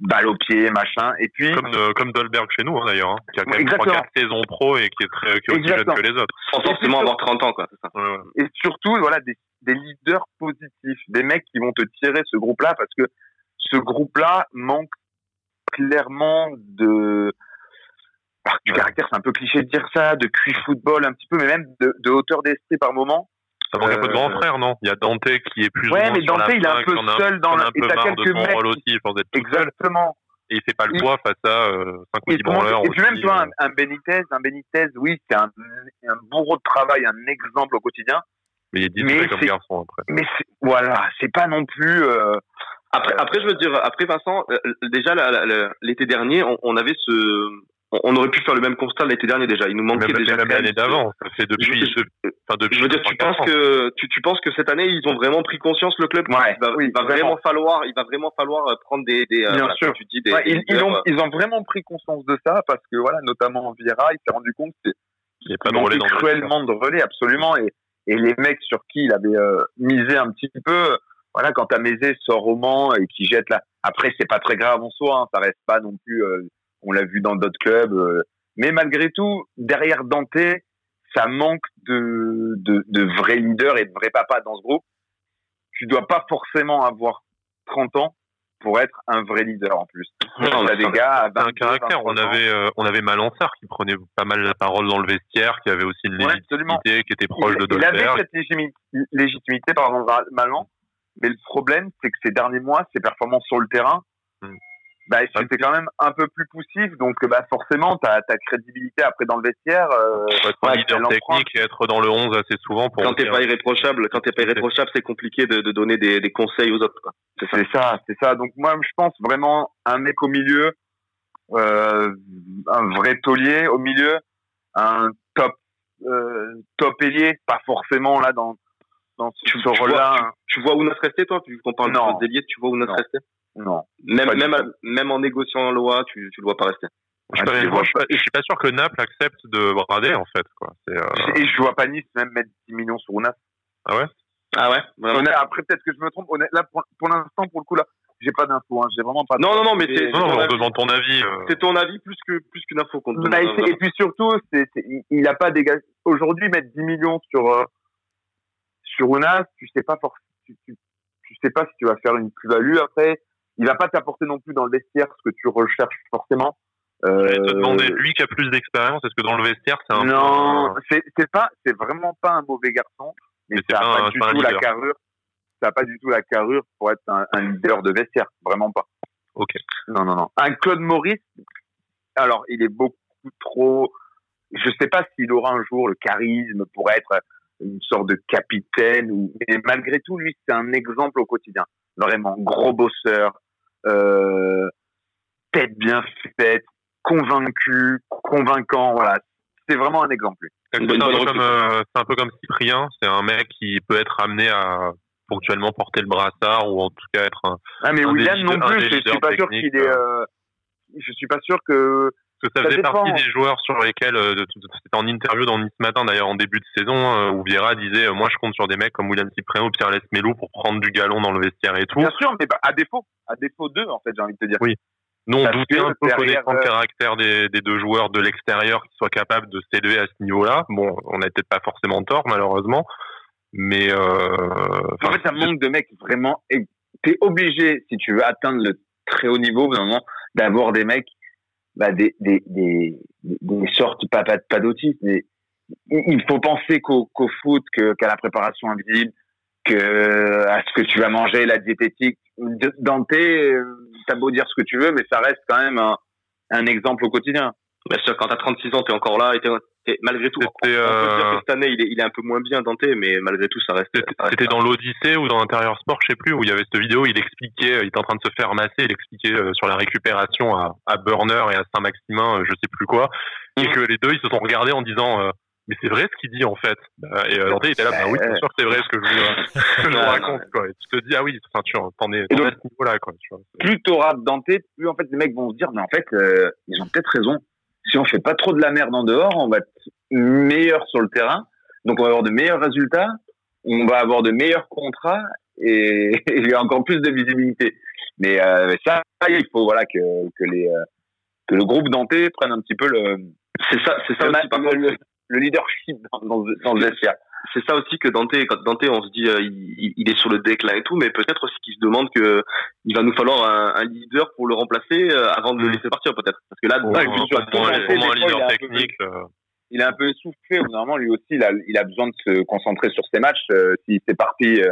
Balle au pied, machin. Et puis. Comme, euh, comme Dolberg chez nous, hein, d'ailleurs, hein, qui a quand même 3-4 saisons pro et qui est, très, qui est aussi jeune que les autres. Sans forcément avoir 30 ans, quoi. Ça. Et surtout, voilà, des, des leaders positifs, des mecs qui vont te tirer ce groupe-là parce que ce groupe-là manque clairement de, du caractère, c'est un peu cliché de dire ça, de cuit football un petit peu, mais même de, de hauteur d'esprit par moment. Ça manque un peu de grand euh, frère, non? Il y a Dante qui est plus. Ouais, mais Dante, il est un peu seul dans le. Et t'as quelques mecs. Rôle aussi, il pense être Exactement. Et il fait pas le poids face à euh, 5 ou 10 branleurs. Et puis même, tu vois, euh. un, Benitez, un Benitez, oui, c'est un, un bourreau de travail, un exemple au quotidien. Mais il est discret comme garçon après. Mais voilà, c'est pas non plus. Euh, après, après, je veux dire, après Vincent, euh, déjà l'été dernier, on, on, avait ce, on aurait pu faire le même constat l'été dernier déjà. Il nous manquait déjà l'année d'avant. Ça fait depuis. Je, enfin, depuis je veux dire, tu penses que tu, tu, penses que cette année ils ont vraiment pris conscience le club? Ouais, il va, oui, il va vraiment falloir, il va vraiment falloir euh, prendre des. des euh, Bien voilà, sûr. Tu dis des, ouais, des ils, ils, ont, ils ont vraiment pris conscience de ça parce que voilà, notamment Vieira, il s'est rendu compte qu'il n'y a pas de relais dans cruellement de relais, absolument. Et, et les mecs sur qui il avait euh, misé un petit peu, voilà, quand Amézé sort au Mans et qui jette là. Après, c'est pas très grave en soi, hein, ça reste pas non plus. Euh, on l'a vu dans d'autres clubs. Euh, mais malgré tout, derrière Dante, ça manque de, de, de vrais leaders et de vrais papas dans ce groupe. Tu dois pas forcément avoir 30 ans pour être un vrai leader en plus. Non, on a des gars à 22, un caractère. On avait, euh, on avait Malansar qui prenait pas mal la parole dans le vestiaire, qui avait aussi une légitimité, ouais, qui était proche il, de Dolberg. Il avait cette légitimité, pardon, Malan, mais le problème, c'est que ces derniers mois, ses performances sur le terrain, hmm bah, c'était quand même un peu plus poussif, donc bah, forcément, ta, ta crédibilité après dans le vestiaire. Euh, ouais, leader technique et être dans le 11 assez souvent pour. Quand t'es pas irréprochable, quand t'es pas irréprochable, c'est compliqué de, de donner des, des, conseils aux autres. C'est ça, c'est ça, ça. Donc moi, je pense vraiment un mec au milieu, euh, un vrai taulier au milieu, un top euh, top ailier, pas forcément là dans dans ce, tu, rôle-là. Tu, tu, vois Ounas rester, toi, vu qu'on parle non. d'ailier, tu vois Ounas non. rester? Non. Même, même, même en négociant la loi, tu ne dois pas rester. Je, ah, moi, je, je, suis pas sûr que Naples accepte de brader, en fait. Quoi. Euh... Et je vois pas Nice même mettre 10 millions sur Ounas. Ah ouais? Ah ouais Honnête, Après, peut-être que je me trompe. Honnête, là, pour, pour l'instant, pour le coup, là, j'ai pas d'infos. Hein. J'ai vraiment pas Non, non, non, mais c'est. Non, on demande ton avis. Euh... C'est ton avis plus que plus qu'une info qu'on te bah, et, et, puis surtout, c'est, il a pas dégagé. Aujourd'hui, mettre 10 millions sur, euh, sur Ounas, tu sais pas forcément. Tu, tu, tu sais pas si tu vas faire une plus-value après il va pas t'apporter non plus dans le vestiaire ce que tu recherches forcément. Euh... Je vais te demander, lui qui a plus d'expérience, est-ce que dans le vestiaire, c'est un Non, peu... c'est, c'est pas, c'est vraiment pas un mauvais garçon, mais, mais ça n'a pas, pas, du tout la carrure. Ça n'a pas du tout la carrure pour être un, un, leader de vestiaire, vraiment pas. Ok. Non, non, non. Un Claude Maurice, alors il est beaucoup trop. Je sais pas s'il aura un jour le charisme pour être une sorte de capitaine ou. Mais malgré tout, lui, c'est un exemple au quotidien. Vraiment gros bosseur, euh, tête bien faite, convaincu, convaincant. Voilà, c'est vraiment un exemple. C'est un, euh, un, peu comme Cyprien. C'est un mec qui peut être amené à ponctuellement porter le brassard ou en tout cas être un. Ah mais un William non plus. Je suis pas sûr qu'il est. Euh, je suis pas sûr que. Parce que ça, ça faisait dépend. partie des joueurs sur lesquels, euh, c'était en interview dans Nice Matin d'ailleurs en début de saison, euh, où Vieira disait euh, Moi je compte sur des mecs comme William Cyprien ou Pierre Lesmelou pour prendre du galon dans le vestiaire et tout. Bien sûr, mais bah, à défaut, à défaut d'eux en fait, j'ai envie de te dire. Oui. Nous, on doutait un peu connaissant le caractère des, des, deux joueurs de l'extérieur qui soient capables de s'élever à ce niveau-là. Bon, on n'a peut-être pas forcément tort, malheureusement. Mais. En fait, ça manque de mecs vraiment. T'es obligé, si tu veux atteindre le très haut niveau, vraiment, d'avoir des mecs bah, des, des, des, des sortes, pas, pas, pas d'autisme, mais il faut penser qu'au qu'au foot, qu'à la préparation invisible, que à ce que tu vas manger, la diététique. Dante, euh, t'as beau dire ce que tu veux, mais ça reste quand même un, un exemple au quotidien. Bien sûr, quand t'as 36 ans, t'es encore là, t'es, malgré tout, on, peut dire que cette année, il est, il est un peu moins bien Dante, mais malgré tout, ça reste. C'était dans l'Odyssée ou dans Intérieur Sport, je sais plus, où il y avait cette vidéo, il expliquait, il était en train de se faire masser, il expliquait sur la récupération à, à Burner et à Saint-Maximin, je sais plus quoi, et mm. que les deux, ils se sont regardés en disant, mais c'est vrai ce qu'il dit en fait. Bah, et euh, il était là, bah oui, c'est sûr que c'est vrai ce que je, vous, raconte. Quoi. Et tu te dis, ah oui, enfin, tu en es, à ce niveau-là. Quoi, tu vois. Plus t'auras Dante, plus en fait les mecs vont se dire, mais en fait, euh, ils ont peut-être raison. Si on fait pas trop de la merde en dehors, on va être meilleur sur le terrain. Donc on va avoir de meilleurs résultats, on va avoir de meilleurs contrats et, il y a encore plus de visibilité. Mais euh, ça, il faut voilà que, que les euh, que le groupe Dante prenne un petit peu le. C'est ça, c'est ça aussi, par le, le leadership dans, dans, dans le vestiaire. C'est ça aussi que Dante, quand Dante, on se dit, euh, il, il, est sur le déclin et tout, mais peut-être aussi qu'il se demande que il va nous falloir un, un leader pour le remplacer euh, avant de le laisser partir, peut-être. Parce que là, ouais, un leader technique. Euh. Il est un peu essoufflé. Normalement, lui aussi, il a, il a besoin de se concentrer sur ses matchs. S'il s'éparpille,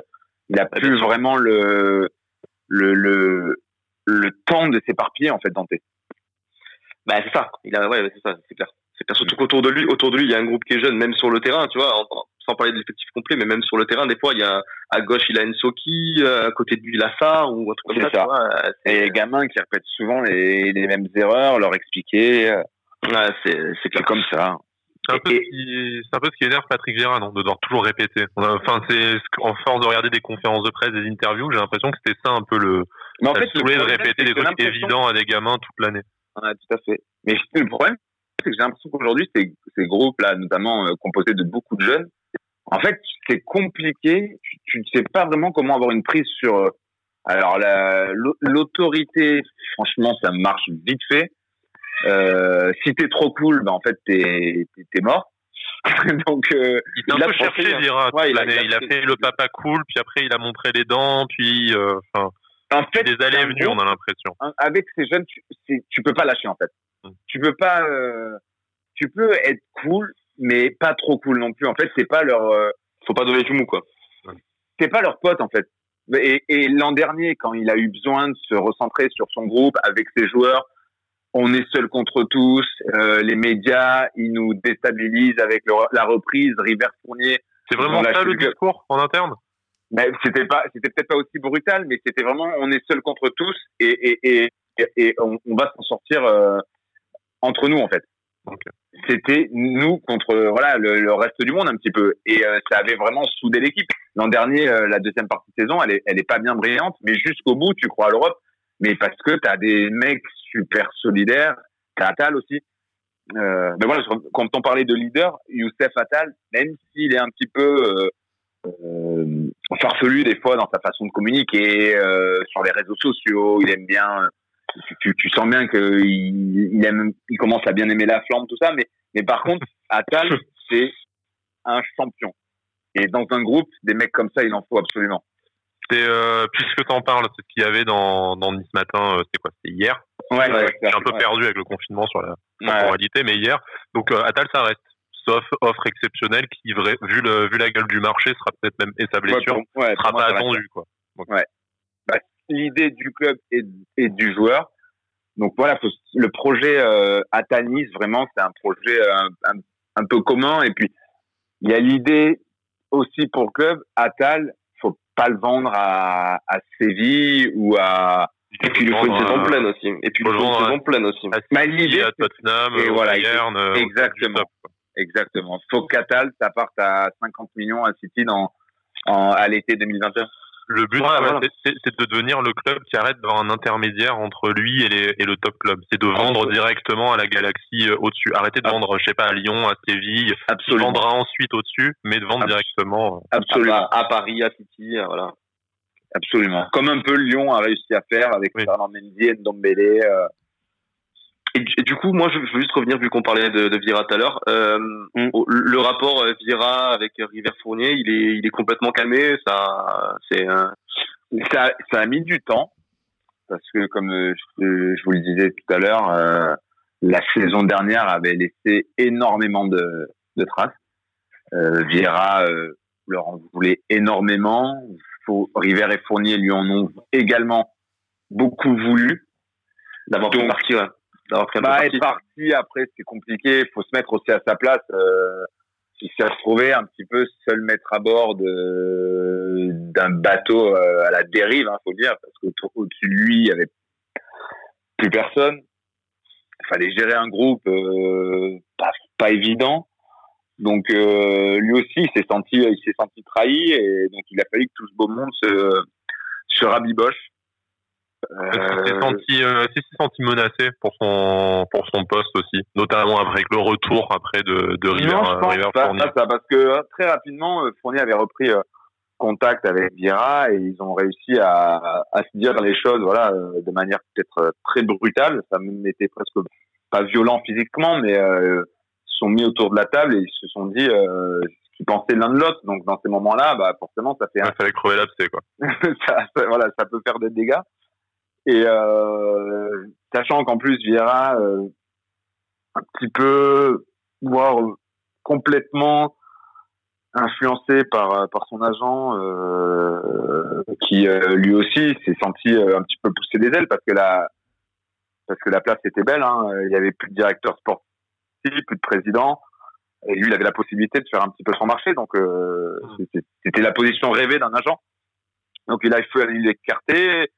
il a plus vraiment le, le, le, le temps de s'éparpiller, en fait, Dante. Bah, c'est ça. Il a, ouais, c'est ça, c'est clair. C'est surtout qu'autour de lui, autour de lui, il y a un groupe qui est jeune, même sur le terrain, tu vois, sans parler de l'effectif complet, mais même sur le terrain, des fois, il y a à gauche, il a Ensoki, euh, à côté de lui, Lassar ou un truc comme ça. ça. Tu vois, et les gamins qui répètent souvent les, les mêmes erreurs, leur expliquer. Euh, ouais, c'est comme ça. C'est un, peu ce qui, un peu ce qui énerve Patrick Vieira, non, de devoir toujours répéter. Enfin, c'est en force de regarder des conférences de presse, des interviews, j'ai l'impression que c'était ça un peu le. Mais en fait, le de répéter des trucs évidents à des gamins toute l'année. Ouais, tout à fait. Mais le problème, c'est que j'ai l'impression qu'aujourd'hui, ces, ces groupes-là, notamment euh, composés de beaucoup de jeunes, en fait, c'est compliqué. Tu ne sais pas vraiment comment avoir une prise sur. Euh, alors, l'autorité, franchement, ça marche vite fait. Euh, si t'es trop cool, ben en fait, t'es es, mort. Donc, euh, il a un peu cherché. Ouais, il, a, il, a, fait le papa cool, puis après, il a montré les dents, puis. Enfin. en fait, des allées et venues, on a l'impression. Avec ces jeunes, tu, tu peux pas lâcher en fait. Mm. Tu peux pas, euh, tu peux être cool, mais pas trop cool non plus. En fait, c'est pas leur, euh, faut pas donner tout mou quoi. C'est pas leur pote en fait. Et, et l'an dernier, quand il a eu besoin de se recentrer sur son groupe avec ses joueurs, on est seul contre tous. Euh, les médias, ils nous déstabilisent avec la reprise. River Fournier. C'est vraiment ça le discours en interne? Mais c'était pas, c'était peut-être pas aussi brutal, mais c'était vraiment, on est seul contre tous et, et, et, et on, on, va s'en sortir euh, entre nous en fait. C'était nous contre voilà le, reste du monde un petit peu et euh, ça avait vraiment soudé l'équipe. L'an dernier, euh, la deuxième partie de saison, elle est, elle est pas bien brillante, mais jusqu'au bout, tu crois à l'Europe, mais parce que tu as des mecs super solidaires, t'as Attal aussi. Euh, mais voilà, quand on parlait de leader, Youssef Attal, même s'il est un petit peu farfelu des fois dans sa façon de communiquer sur les réseaux sociaux, il aime bien tu, tu, sens bien qu'il il aime, il commence à bien aimer la flamme, tout ça, mais, mais par contre, Atal, c'est un champion. Et dans un groupe, des mecs comme ça, il en faut absolument. C'est euh, puisque t'en parles, c'est ce qu'il y avait dans, dans Nice matin. Euh, c'était quoi C'était hier? Ouais. ouais J'ai un peu perdu avec le confinement sur la temporalité, mais hier. Donc euh, Atal, ça reste. Sauf offre exceptionnelle qui, vu le vu la gueule du marché, sera peut-être même et sa blessure, sera pas attendue quoi. ouais l'idée du club et, et, du joueur. Donc voilà, le projet euh, Atanis, vraiment, c'est un projet euh, un, un, peu commun. Et puis, il y a l'idée aussi pour le club, Atal, faut pas le vendre à, à Séville ou à... Et puis, il faut une saison pleine aussi. Et puis, il faut une saison pleine aussi. À l'idée, à Tottenham, et voilà, Bayern, euh, exactement. Exactement. Faut qu'Atal, ça parte à 50 millions à City dans, en, à l'été 2021. Le but, c'est de devenir le club qui arrête d'avoir un intermédiaire entre lui et, les, et le top club. C'est de vendre directement à la galaxie euh, au-dessus. Arrêter de vendre, je sais pas, à Lyon, à Séville. Absolument. Vendra ensuite au-dessus, mais de vendre directement. Euh, Absolument. À, Paris, à City, euh, voilà. Absolument. Comme un peu Lyon a réussi à faire avec oui. Fernand Mendy, Ndombele. Euh, et, du coup, moi, je, veux juste revenir, vu qu'on parlait de, de Vira tout à l'heure. Euh, mm. Le rapport euh, Vira avec River Fournier, il est, il est complètement calmé. Ça, c'est, ça, ça a mis du temps parce que, comme euh, je, je vous le disais tout à l'heure, euh, la saison dernière avait laissé énormément de, de traces. Euh, Vieira leur en voulait énormément. Faut, River et Fournier lui en ont également beaucoup voulu. D'avoir pris parti, pris bah, parti. être parti après, c'est compliqué. Faut se mettre aussi à sa place. Euh, il s'est retrouvé un petit peu seul maître à bord d'un bateau euh, à la dérive, hein, faut dire, parce qu'au-dessus de lui, il y avait plus personne. Il fallait gérer un groupe euh, pas, pas évident. Donc euh, lui aussi, il s'est senti, il s'est senti trahi et donc il a fallu que tout ce beau monde se, se rabiboche. Euh... s'est senti, euh, senti menacé pour son pour son poste aussi, notamment avec le retour après de, de River, non, je pense River pas, Fournier? ça, parce que euh, très rapidement, euh, Fournier avait repris contact avec Vieira et ils ont réussi à, à se dire les choses, voilà, de manière peut-être très brutale. Ça n'était presque pas violent physiquement, mais euh, se sont mis autour de la table et ils se sont dit euh, ce qu'ils pensaient l'un de l'autre. Donc dans ces moments-là, bah forcément, ça fait. Il fallait crever l'abcès, quoi. ça, ça, voilà, ça peut faire des dégâts. Et euh, sachant qu'en plus Vieira, euh, un petit peu, voire complètement influencé par par son agent, euh, qui euh, lui aussi s'est senti euh, un petit peu pousser des ailes parce que la parce que la place était belle. Hein, il y avait plus de directeur sportif, plus de président. Et lui, il avait la possibilité de faire un petit peu son marché, donc euh, mmh. c'était la position rêvée d'un agent. Donc il a fallu l'écarter.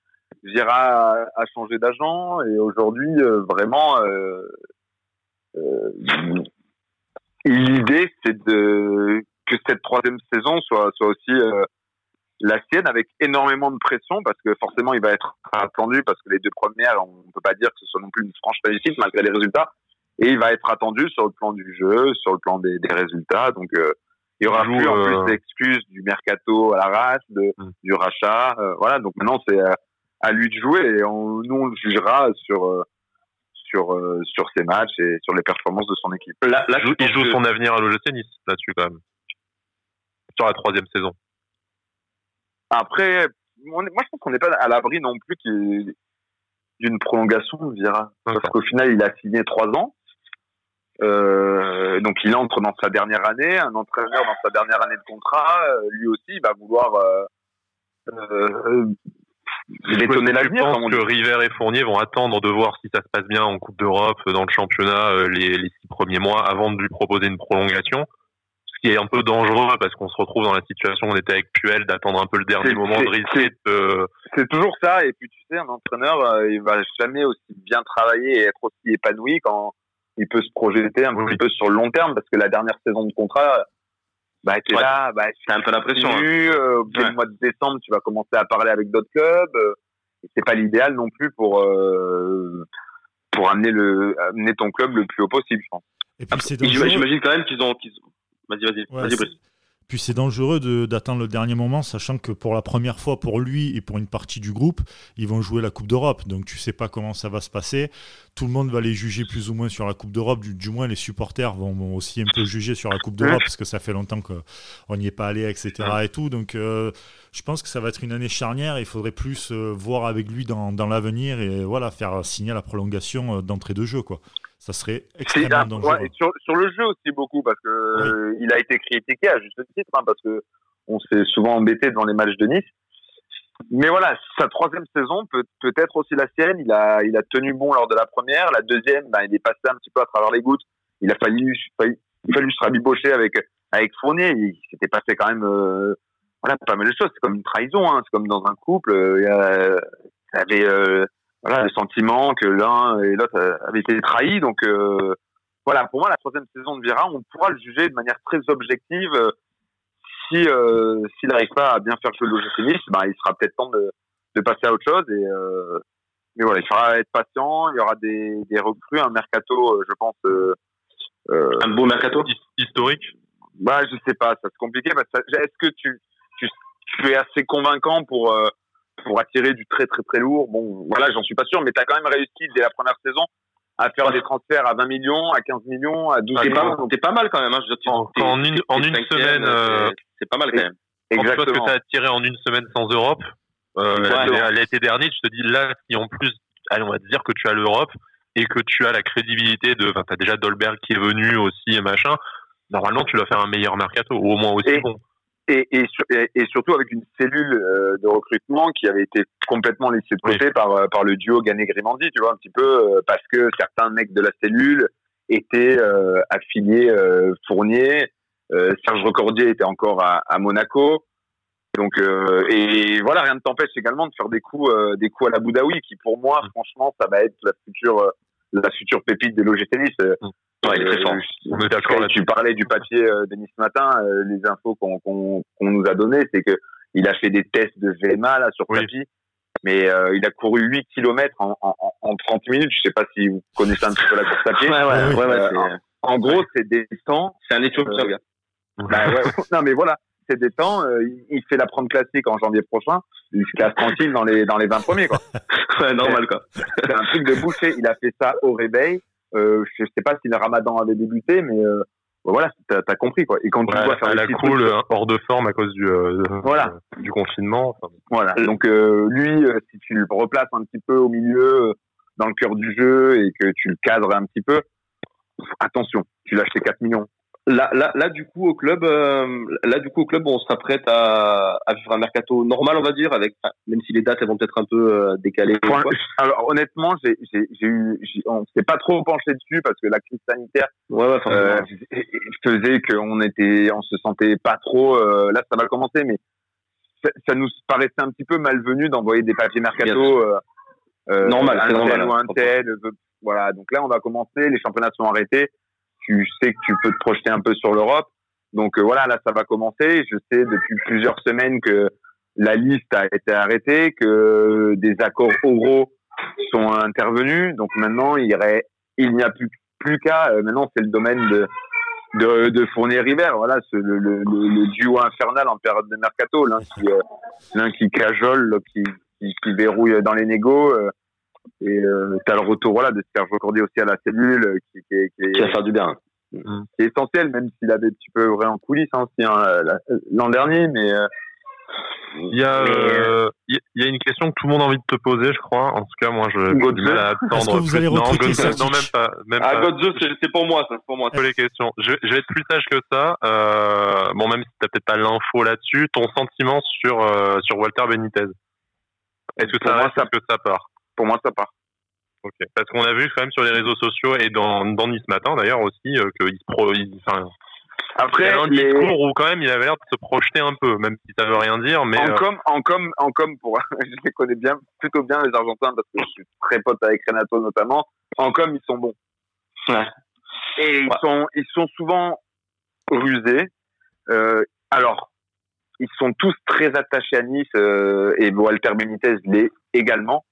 Vira a, changé d'agent et aujourd'hui, euh, vraiment, euh, euh, l'idée, c'est de que cette troisième saison soit, soit aussi la sienne avec énormément de pression parce que forcément, il va être attendu parce que les deux premières, on ne peut pas dire que ce soit non plus une franche réussite malgré les résultats. Et il va être attendu sur le plan du jeu, sur le plan des, des résultats. Donc, il y aura plus en plus d'excuses du mercato à la race, de, du rachat. voilà. Donc maintenant, c'est à lui de jouer et on, nous on le jugera sur euh, sur euh, sur ses matchs et sur les performances de son équipe. Là, là il joue son avenir à l'OGC Nice là-dessus quand même sur la troisième saison. Après, moi je pense qu'on n'est pas à l'abri non plus d'une prolongation, on dira, parce qu'au final il a signé trois ans. Euh, donc il entre dans sa dernière année, un entraîneur dans sa dernière année de contrat, euh, lui aussi il va vouloir euh, euh, détonner l'avenir. Je pense que River et Fournier vont attendre de voir si ça se passe bien en Coupe d'Europe, dans le championnat, euh, les, les six premiers mois avant de lui proposer une prolongation. Ce qui est un peu dangereux parce qu'on se retrouve dans la situation où on était avec Puel d'attendre un peu le dernier moment de risquer de... C'est toujours ça. Et puis tu sais, un entraîneur, euh, il va jamais aussi bien travailler et être aussi épanoui quand il peut se projeter un petit peu sur le long terme parce que la dernière saison de contrat, bah t'es là, bah c'est un peu l'impression. Hein. Euh, au ouais. mois de décembre, tu vas commencer à parler avec d'autres clubs. Euh, c'est pas l'idéal non plus pour euh, pour amener le amener ton club le plus haut possible, je pense. Et puis c'est j'imagine quand même qu'ils ont, qu'ils... vas-y vas-y ouais, vas-y Brice. Puis c'est dangereux d'attendre le dernier moment, sachant que pour la première fois pour lui et pour une partie du groupe, ils vont jouer la Coupe d'Europe. Donc tu sais pas comment ça va se passer. Tout le monde va les juger plus ou moins sur la Coupe d'Europe. Du, du, moins, les supporters vont, aussi un peu juger sur la Coupe d'Europe parce que ça fait longtemps qu'on n'y est pas allé, etc. Et tout. Donc euh, je pense que ça va être une année charnière. Il faudrait plus euh, voir avec lui dans, dans l'avenir et voilà faire signer la prolongation euh, d'entrée de jeu, quoi ça serait extrêmement dangereux. Ouais, sur, sur, le jeu aussi beaucoup parce que oui. euh, il a été critiqué à juste titre hein, parce que on s'est souvent embêté devant les matchs de Nice. Mais voilà, sa troisième saison peut peut-être aussi la sienne. Il a il a tenu bon lors de la première, la deuxième, ben, il est passé un petit peu à travers les gouttes. Il a fallu fallu, fallu se rabibocher avec avec Fournier. Il s'était passé quand même euh, voilà pas mal de choses. C'est comme une trahison, hein. c'est comme dans un couple. Euh, il y avait euh, voilà, le sentiment que l'un et l'autre avaient été trahis. Donc euh, voilà, pour moi, la troisième saison de Vieira, on pourra le juger de manière très objective. Si euh, s'il n'arrive pas à bien faire le Nice, ben, il sera peut-être temps de, de passer à autre chose. Et euh, mais voilà, il faudra être patient. Il y aura des, des recrues, un mercato, je pense. Euh, un beau mercato? historique. Bah, je sais pas, ça c'est compliqué. Est-ce que tu, tu, tu es assez convaincant pour pour attirer du très très très lourd. Bon, voilà, j'en suis pas sûr, mais tu as quand même réussi dès la première saison à faire des transferts à 20 millions, à 15 millions, à 12 ah, millions. T'es pas mal quand même. Hein. Je en, en, une, en une semaine, euh, c'est pas mal quand même. Exactement. Quand tu vois ce que tu as attiré en une semaine sans Europe, euh, l'été dernier, tu te dis là, si en plus, allez, on va dire que tu as l'Europe et que tu as la crédibilité de, enfin, tu as déjà Dolberg qui est venu aussi et machin, normalement, tu dois faire un meilleur mercato, ou au moins aussi et, bon. Et, et, et, surtout avec une cellule euh, de recrutement qui avait été complètement laissée de côté par, euh, par le duo Ganet-Grimandi, tu vois, un petit peu, euh, parce que certains mecs de la cellule étaient affiliés Fournier, Serge Recordier était encore à, à Monaco. Donc et voilà, rien ne t'empêche également de faire des coups des coups à la Boudaoui qui pour moi mm. franchement ça va être la future la future pépite de l'OGC Nice. Ouais, il est très fort. On est d'accord. Tu parlais du papier euh, de Nice matin. Euh, les infos qu'on qu'on qu'on nous a données, c'est que il a fait des tests de VMA là sur tapis, mais euh, il a couru 8 km en, en, en 30 minutes. Je sais pas si vous connaissez un petit peu la course à pied. ouais, ouais, ouais, ouais en, en, gros, c'est des temps. C'est un éthiopien, euh, bah, ouais, non, mais voilà, c'est des temps. il, il, fait la prendre classique en janvier prochain. Il se classe tranquille dans les dans les 20 premiers, quoi. ouais, normal, quoi. C'est un truc de boucher. Il a fait ça au réveil. Euh, je sais pas si le Ramadan avait débuté, mais euh, voilà, t'as as compris quoi. Et quand tu dois faire la cool euh, hors de forme à cause du euh, voilà. du confinement. Enfin. Voilà. Donc lui, si tu le replaces un petit peu au milieu, dans le cœur du jeu et que tu le cadres un petit peu, attention, tu lâches tes 4 millions. Là, là, là, du coup, au club, euh, là, du coup, au club, on s'apprête à, à vivre un mercato normal, on va dire, avec, même si les dates elles vont peut-être un peu euh, décalées. Alors, honnêtement, j'ai, j'ai, j'ai eu, on s'est pas trop penché dessus parce que la crise sanitaire ouais, ouais, euh, faisait qu'on était, on se sentait pas trop. Euh, là, ça va commencer, mais ça, ça, nous paraissait un petit peu malvenu d'envoyer des papiers mercato. normal, c'est normal. Ou un tel, voilà. Donc là, on va commencer. Les championnats sont arrêtés tu sais que tu peux te projeter un peu sur l'Europe. Donc euh, voilà, là ça va commencer. Je sais depuis plusieurs semaines que la liste a été arrêtée, que des accords oraux sont intervenus. Donc maintenant, il, il n'y a plus, qu'à. Euh, maintenant, c'est le domaine de, de, de Fournier-River. Voilà, le, duo infernal en période de mercato. L'un qui, euh, cajole, qui, qui, verrouille dans les négos. Et euh, tu as le retour voilà, de Serge Cordier aussi à la cellule euh, qui, qui, qui, qui va faire du bien. Mm. Qui est essentiel, même s'il avait un petit peu vrai en coulisses hein, aussi hein, l'an dernier. Mais euh, il y a, euh, il y a une question que tout le monde a envie de te poser, je crois. En tout cas, moi, je j'ai du mal à attendre. Que vous allez non, non, même pas. Même ah, Godze, c'est pour moi, ça. C'est pour moi. les questions. Je, je, vais être plus sage que ça. Euh, bon, même si t'as peut-être pas l'info là-dessus, ton sentiment sur euh, sur Walter Benitez. Est-ce que ça reste, est-ce que ça part? Pour moi, ça part. Parce qu'on a vu quand même sur les réseaux sociaux et dans, dans Nice Matin d'ailleurs aussi euh, qu'il se pro, enfin, après, il y a un discours où quand même il avait l'air de se projeter un peu, même si ça veut rien dire. Mais en euh, com, en com, en com, pour, je les connais bien, plutôt bien les Argentins parce que je suis très pote avec Renato notamment. En com, ils sont bons. Ouais. Et ils sont, ils sont souvent rusés. Euh, alors, ils sont tous très attachés à Nice euh, et Walter Benitez l'est également.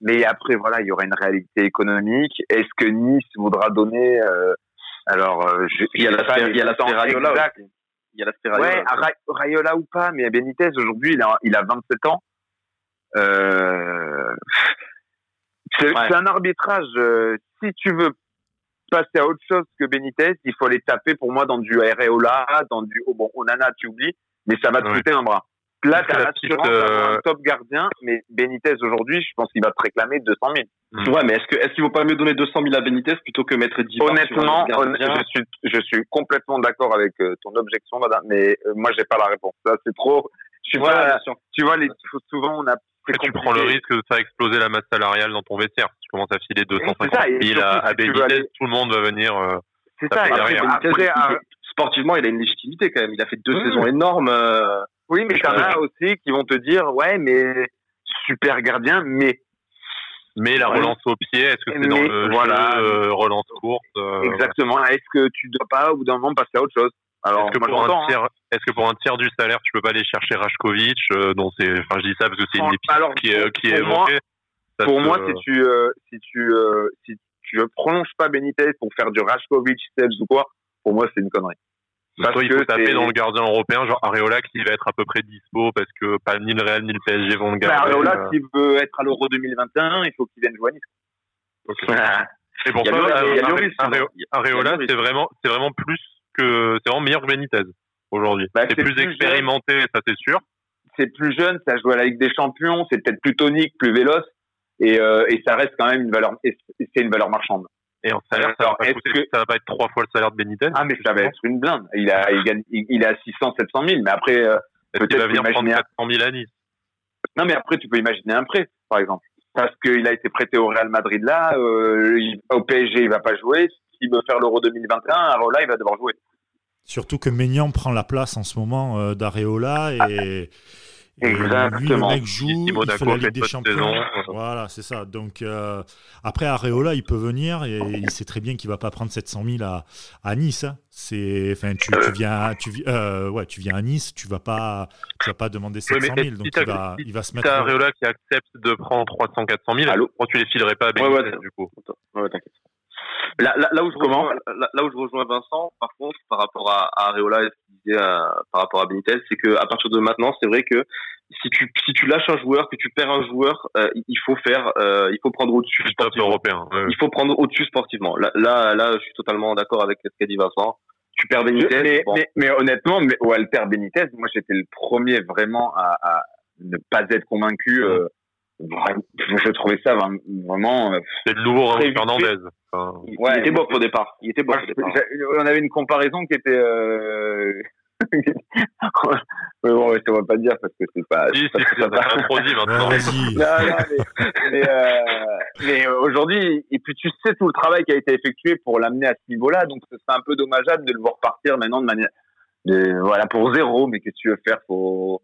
Mais après, voilà, il y aura une réalité économique. Est-ce que Nice voudra donner euh, Alors, euh, je, il y a l'aspect Rayola. Il y a l'aspect Rayola. Ouais, Rayola ou pas, mais Benitez aujourd'hui, il a, il a 27 ans. Euh, c'est ouais. un arbitrage. Euh, si tu veux passer à autre chose que Benitez, il faut aller taper pour moi dans du Areola, dans du oh bon Onana, tu oublies, mais ça va te coûter un bras. Là, tu as l'assurance euh... un top gardien, mais Benitez aujourd'hui, je pense qu'il va te réclamer 200 000. Mmh. Ouais, mais est-ce que est-ce qu'il vaut pas mieux donner 200 000 à Benitez plutôt que mettre 10 Honnêtement, je suis je suis complètement d'accord avec euh, ton objection, madame, mais euh, moi j'ai pas la réponse. Ça c'est trop. Je suis pas, tu vois, les, souvent on a. tu prends le risque de faire exploser la masse salariale dans ton vestiaire. Si tu commences à filer 250 000 à, à Benitez, aller... tout le monde va venir. Euh, c'est ça. Après, après, sportivement, il a une légitimité quand même. Il a fait deux mmh. saisons énormes. Euh, oui, mais t'en as aussi qui vont te dire, ouais, mais super gardien, mais. Mais la relance au pied, est-ce que c'est dans le voilà, jeu, euh, relance courte euh, Exactement. Est-ce que tu dois pas au bout d'un moment passer à autre chose? Alors, est-ce que, pour un tiers, hein. est-ce que pour un tiers du salaire, tu peux pas aller chercher Rajkovic, euh, dont c'est, enfin, je dis ça parce que c'est une épice alors, qui, est, qui est évoquée. Pour moi, si tu, euh, si tu, si tu prolonges pas Benitez pour faire du Rajkovic, Steps ou quoi, pour moi, c'est une connerie. Parce il faut taper dans le gardien européen, genre Areola qui va être à peu près dispo parce que pas ni le Real ni le PSG vont le garder. Bah, Areola, euh... s'il veut être à l'Euro 2021, il faut qu'il vienne jouer à Nice. Okay. Et pour ça, Areola, c'est vraiment, c'est vraiment plus que, c'est vraiment meilleur que Benitez aujourd'hui. Bah, c'est plus, plus, expérimenté, jeune. ça c'est sûr. C'est plus jeune, ça joue à la Ligue des Champions, c'est peut-être plus tonique, plus véloce, et, euh, et ça reste quand même une valeur, c'est une valeur marchande. Et en salaire, ça, va pas ça va pas être trois fois le salaire de Benitez Ah, mais ça va être une blinde. Il, a, il, gagne, il, est à 600, 700 000, mais après. Euh, peut-être va venir prendre 400 000 à Nice. Non, mais après, tu peux imaginer un prêt, par exemple. Parce qu'il a été prêté au Real Madrid là, euh, au PSG, il va pas jouer. S'il veut faire l'Euro 2021, alors là, il va devoir jouer. Surtout que Maignan prend la place en ce moment euh, d'Areola et. Exactement. Lui, le mec joue, il fait la Ligue des Champions. Voilà, c'est ça. Donc euh, après Areola, il peut venir et il sait très bien qu'il va pas prendre 700 000 à, à Nice. Hein. C'est, enfin, tu, tu, viens, tu, euh, ouais, tu viens à Nice, tu vas pas, tu vas pas demander 700 000. donc il va, il va se mettre. Areola qui accepte de prendre 300 400 000, alors tu les filerais pas à Benitez, ouais, ouais, du coup. Ouais, t'inquiète. Là, là, là, où je rejoins, là, là, où je rejoins Vincent, par contre, par rapport à, à Areola et ce qu'il disait euh, par rapport à Benitez, c'est que à partir de maintenant, c'est vrai que si tu si tu lâches un joueur, que tu perds un joueur, euh, il faut faire, euh, il faut prendre au-dessus sportivement. européen. Il faut prendre au-dessus sportivement. Là, là, là, je suis totalement d'accord avec ce qu'a dit Vincent. Tu perds Benitez. Mais, mais, mais, honnêtement, mais Walter Benitez, moi, j'étais le premier vraiment à, à ne pas être convaincu. Euh, je trouvais ça vraiment. Euh, c'est le nouveau Raúl Fernandez. Enfin, ouais, il était beau au départ. Il était beau au départ. On avait une comparaison qui était. Euh... mais bon, je ne va pas dire parce que c'est pas. Si, c'est pas, pas trop dit maintenant. non, non, mais, mais, euh, mais aujourd'hui, et puis tu sais tout le travail qui a été effectué pour l'amener à ce niveau-là, donc ce serait un peu dommageable de le voir partir maintenant de manière. De, voilà, pour zéro, mais qu'est-ce que tu veux faire Faut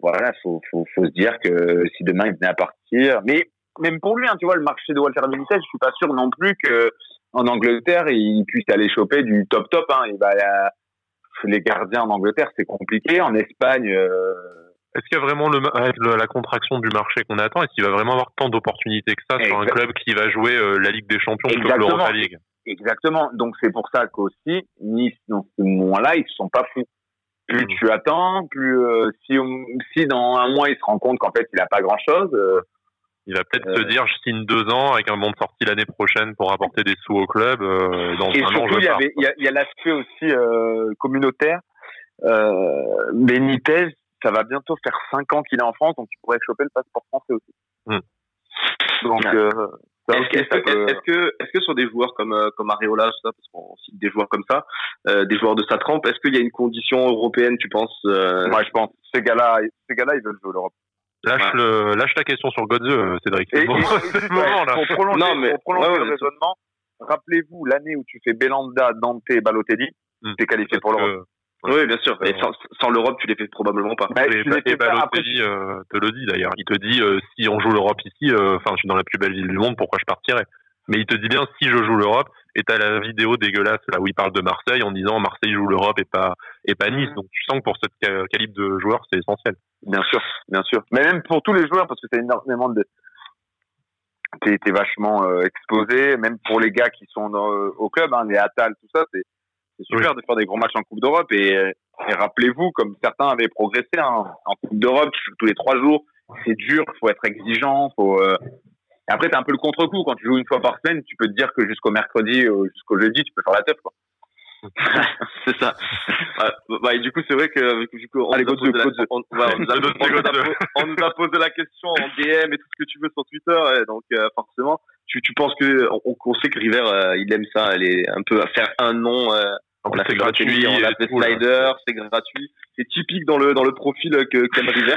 voilà, faut, faut, faut se dire que si demain il venait à partir, mais même pour lui, hein, tu vois, le marché de Walter Benitez, je suis pas sûr non plus que en Angleterre il puisse aller choper du top top. Hein. Il va, les gardiens en Angleterre, c'est compliqué. En Espagne. Euh... Est-ce qu'il y a vraiment le, la contraction du marché qu'on attend? Est-ce qu'il va vraiment avoir tant d'opportunités que ça sur un club qui va jouer euh, la Ligue des Champions sur l'Europa League? Exactement. Donc c'est pour ça qu'aussi Nice dans ce moment-là, ils sont pas fous plus tu attends, plus euh, si, si dans un mois il se rend compte qu'en fait il a pas grand chose. Euh, il va peut-être se euh, dire je signe deux ans avec un bon de sortie l'année prochaine pour apporter des sous au club. dans et un surtout, an, il y, a, y a l'aspect aussi communautaire. Benitez, ça va bientôt faire cinq ans qu'il est en France, donc il pourrait choper le passeport français aussi. Hmm. Donc, est-ce que, est-ce que, sur des joueurs comme euh, comme Areola, ça, parce qu'on cite des joueurs comme ça, euh, des joueurs de sa trempe, est-ce qu'il y a une condition européenne, tu penses euh... Moi, je pense. Ces gars-là, ces gars-là, ils veulent jouer l'Europe. Lâche, le, lâche la question sur Godze, euh, Cédric. Et, le moment, là. Pour prolonger, non, mais, pour prolonger le raisonnement, rappelez-vous l'année où tu fais Belanda, Dante, Balotelli, hmm. t'es qualifié pour l'Europe. Oui, bien sûr. Mais sans, sans l'Europe, tu les fais probablement pas. Bah, et, et Balotelli euh, te le dit d'ailleurs. Il te dit euh, si on joue l'Europe ici, euh, enfin, je suis dans la plus belle ville du monde, pourquoi je partirais? Mais il te dit bien si je joue l'Europe. Et t'as la vidéo dégueulasse là où il parle de Marseille en disant Marseille joue l'Europe et pas et pas Nice. Donc tu sens que pour ce calibre de joueur, c'est essentiel. Bien sûr, bien sûr. Mais même pour tous les joueurs, parce que c'est énormément de t'es vachement exposé, même pour les gars qui sont dans, au club, hein, les Atal, tout ça, c'est c'est super de faire des gros matchs en Coupe d'Europe et, et rappelez-vous, comme certains avaient progressé hein, en Coupe d'Europe tous les trois jours, c'est dur, faut être exigeant, faut. Euh... Et après, t'as un peu le contre-coup quand tu joues une fois par semaine, tu peux te dire que jusqu'au mercredi, jusqu'au jeudi, tu peux faire la teuf, quoi. c'est ça. bah, et du coup, c'est vrai que du coup, on, nous a posé la question en DM et tout ce que tu veux sur Twitter, donc euh, forcément, tu, tu penses que on, on sait que River, euh, il aime ça, elle est un peu à faire un nom. Euh, on a fait gratuit, on a fait slider, c'est gratuit. C'est typique dans le dans le profil que qu'aime River.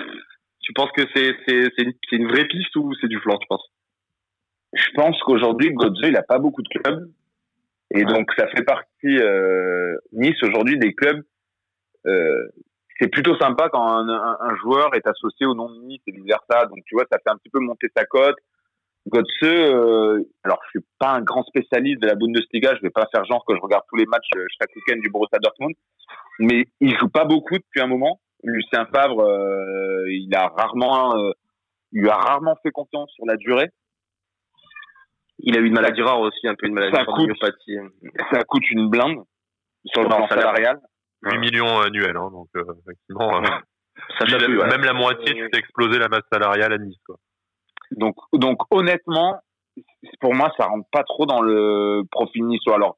Tu penses que c'est c'est c'est une, une, vraie piste ou c'est du flanc, tu penses? Je pense qu'aujourd'hui Godze il a pas beaucoup de clubs et donc ça fait partie euh, Nice aujourd'hui des clubs. Euh, c'est plutôt sympa quand un, un, un, joueur est associé au nom de Nice et vice versa. Donc tu vois, ça fait un petit peu monter sa cote. Götze, euh, alors je suis pas un grand spécialiste de la Bundesliga, je vais pas faire genre que je regarde tous les matchs euh, chaque week-end du Borussia Dortmund, mais il joue pas beaucoup depuis un moment. Lucien Favre, euh, il a rarement, euh, il lui a rarement fait confiance sur la durée. Il a eu une maladie rare aussi, un peu une maladie ça coûte, ça coûte une blinde sur le plan salarial. 8 millions annuels, hein, donc effectivement, ça même la moitié, tu fais exploser la masse salariale à Nice. Quoi. Donc, donc honnêtement, pour moi, ça rentre pas trop dans le profil niçois. Alors,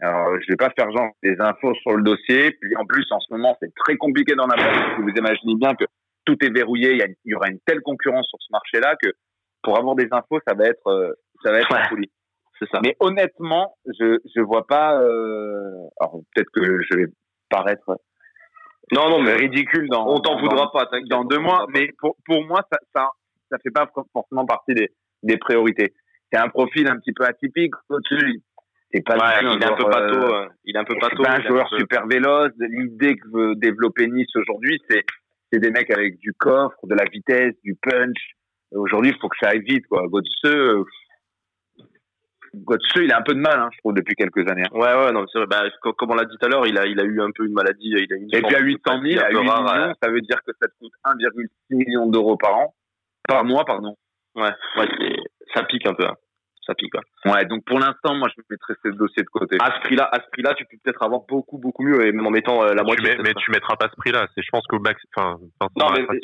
alors, je vais pas faire genre des infos sur le dossier. Puis en plus, en ce moment, c'est très compliqué d'en avoir. Vous imaginez bien que tout est verrouillé. Il y, aura une telle concurrence sur ce marché-là que pour avoir des infos, ça va être, euh, ça va être folie. C'est ça. Mais honnêtement, je je vois pas. Euh... Alors peut-être que je vais paraître non, non, mais ridicule dans. On t'en voudra pas, Dans deux mois, mais pour pour moi, ça ça ça fait pas forcément partie des des priorités. C'est un profil un petit peu atypique. C'est pas ouais, il, est un peu pato, euh, il est un peu pas un joueur super véloce. L'idée que veut développer Nice aujourd'hui, c'est c'est des mecs avec du coffre, de la vitesse, du punch. Aujourd'hui, il faut que ça aille vite, quoi. Godse, Godse, il a un peu de mal, hein, je trouve, depuis quelques années. Ouais, ouais, non, c'est vrai. Bah, comme on l'a dit tout à l'heure, il a, il a eu un peu une maladie. Il a une Et puis à 800 000, à 8 millions, ça veut dire que ça te coûte 1,6 million d'euros par an, par mois, pardon. Ouais, ouais, ça pique un peu. Hein. Ça pique. Ouais. ouais, donc pour l'instant, moi, je mettrais ce dossier de côté. À ce prix-là, à ce prix-là, tu peux peut-être avoir beaucoup, beaucoup mieux, et même en mettant euh, la moitié. mais tu mettras pas ce prix-là. C'est, je pense qu'au max, enfin,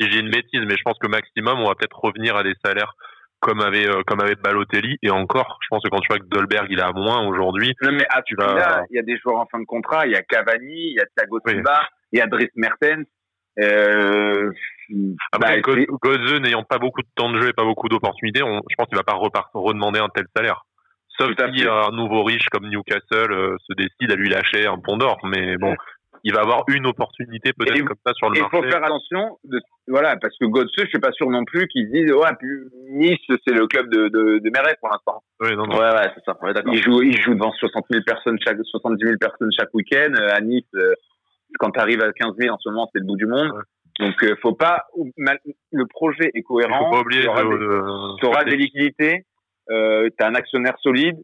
j'ai une bêtise, mais je pense que maximum, on va peut-être revenir à des salaires comme avait euh, comme avait Balotelli et encore je pense que quand tu vois que Dolberg il a moins aujourd'hui non mais ah, tu vas il y a des joueurs en fin de contrat il y a Cavani il y a Thiago Silva il y a Dries Mertens euh, Après, bah, Godze n'ayant pas beaucoup de temps de jeu et pas beaucoup d'opportunités, je pense qu'il va pas redemander un tel salaire. Sauf si un nouveau riche comme Newcastle euh, se décide à lui lâcher un pont d'or. Mais bon, il va avoir une opportunité peut-être comme ça sur le marché. Il faut faire attention, de, voilà, parce que Godse, je suis pas sûr non plus qu'ils disent, ouais, Nice, c'est le club de, de, de Meret pour l'instant. Oui, non, non. Ouais, ouais, c'est ça. Ouais, il joue, il joue devant 60 000 personnes chaque, 70 000 personnes chaque week-end. Euh, à Nice, euh, quand tu arrives à 15 000 en ce moment, c'est le bout du monde. Donc, euh, faut pas, le projet est cohérent. Il faut pas oublier tu auras, des liquidités, euh, tu as un actionnaire solide,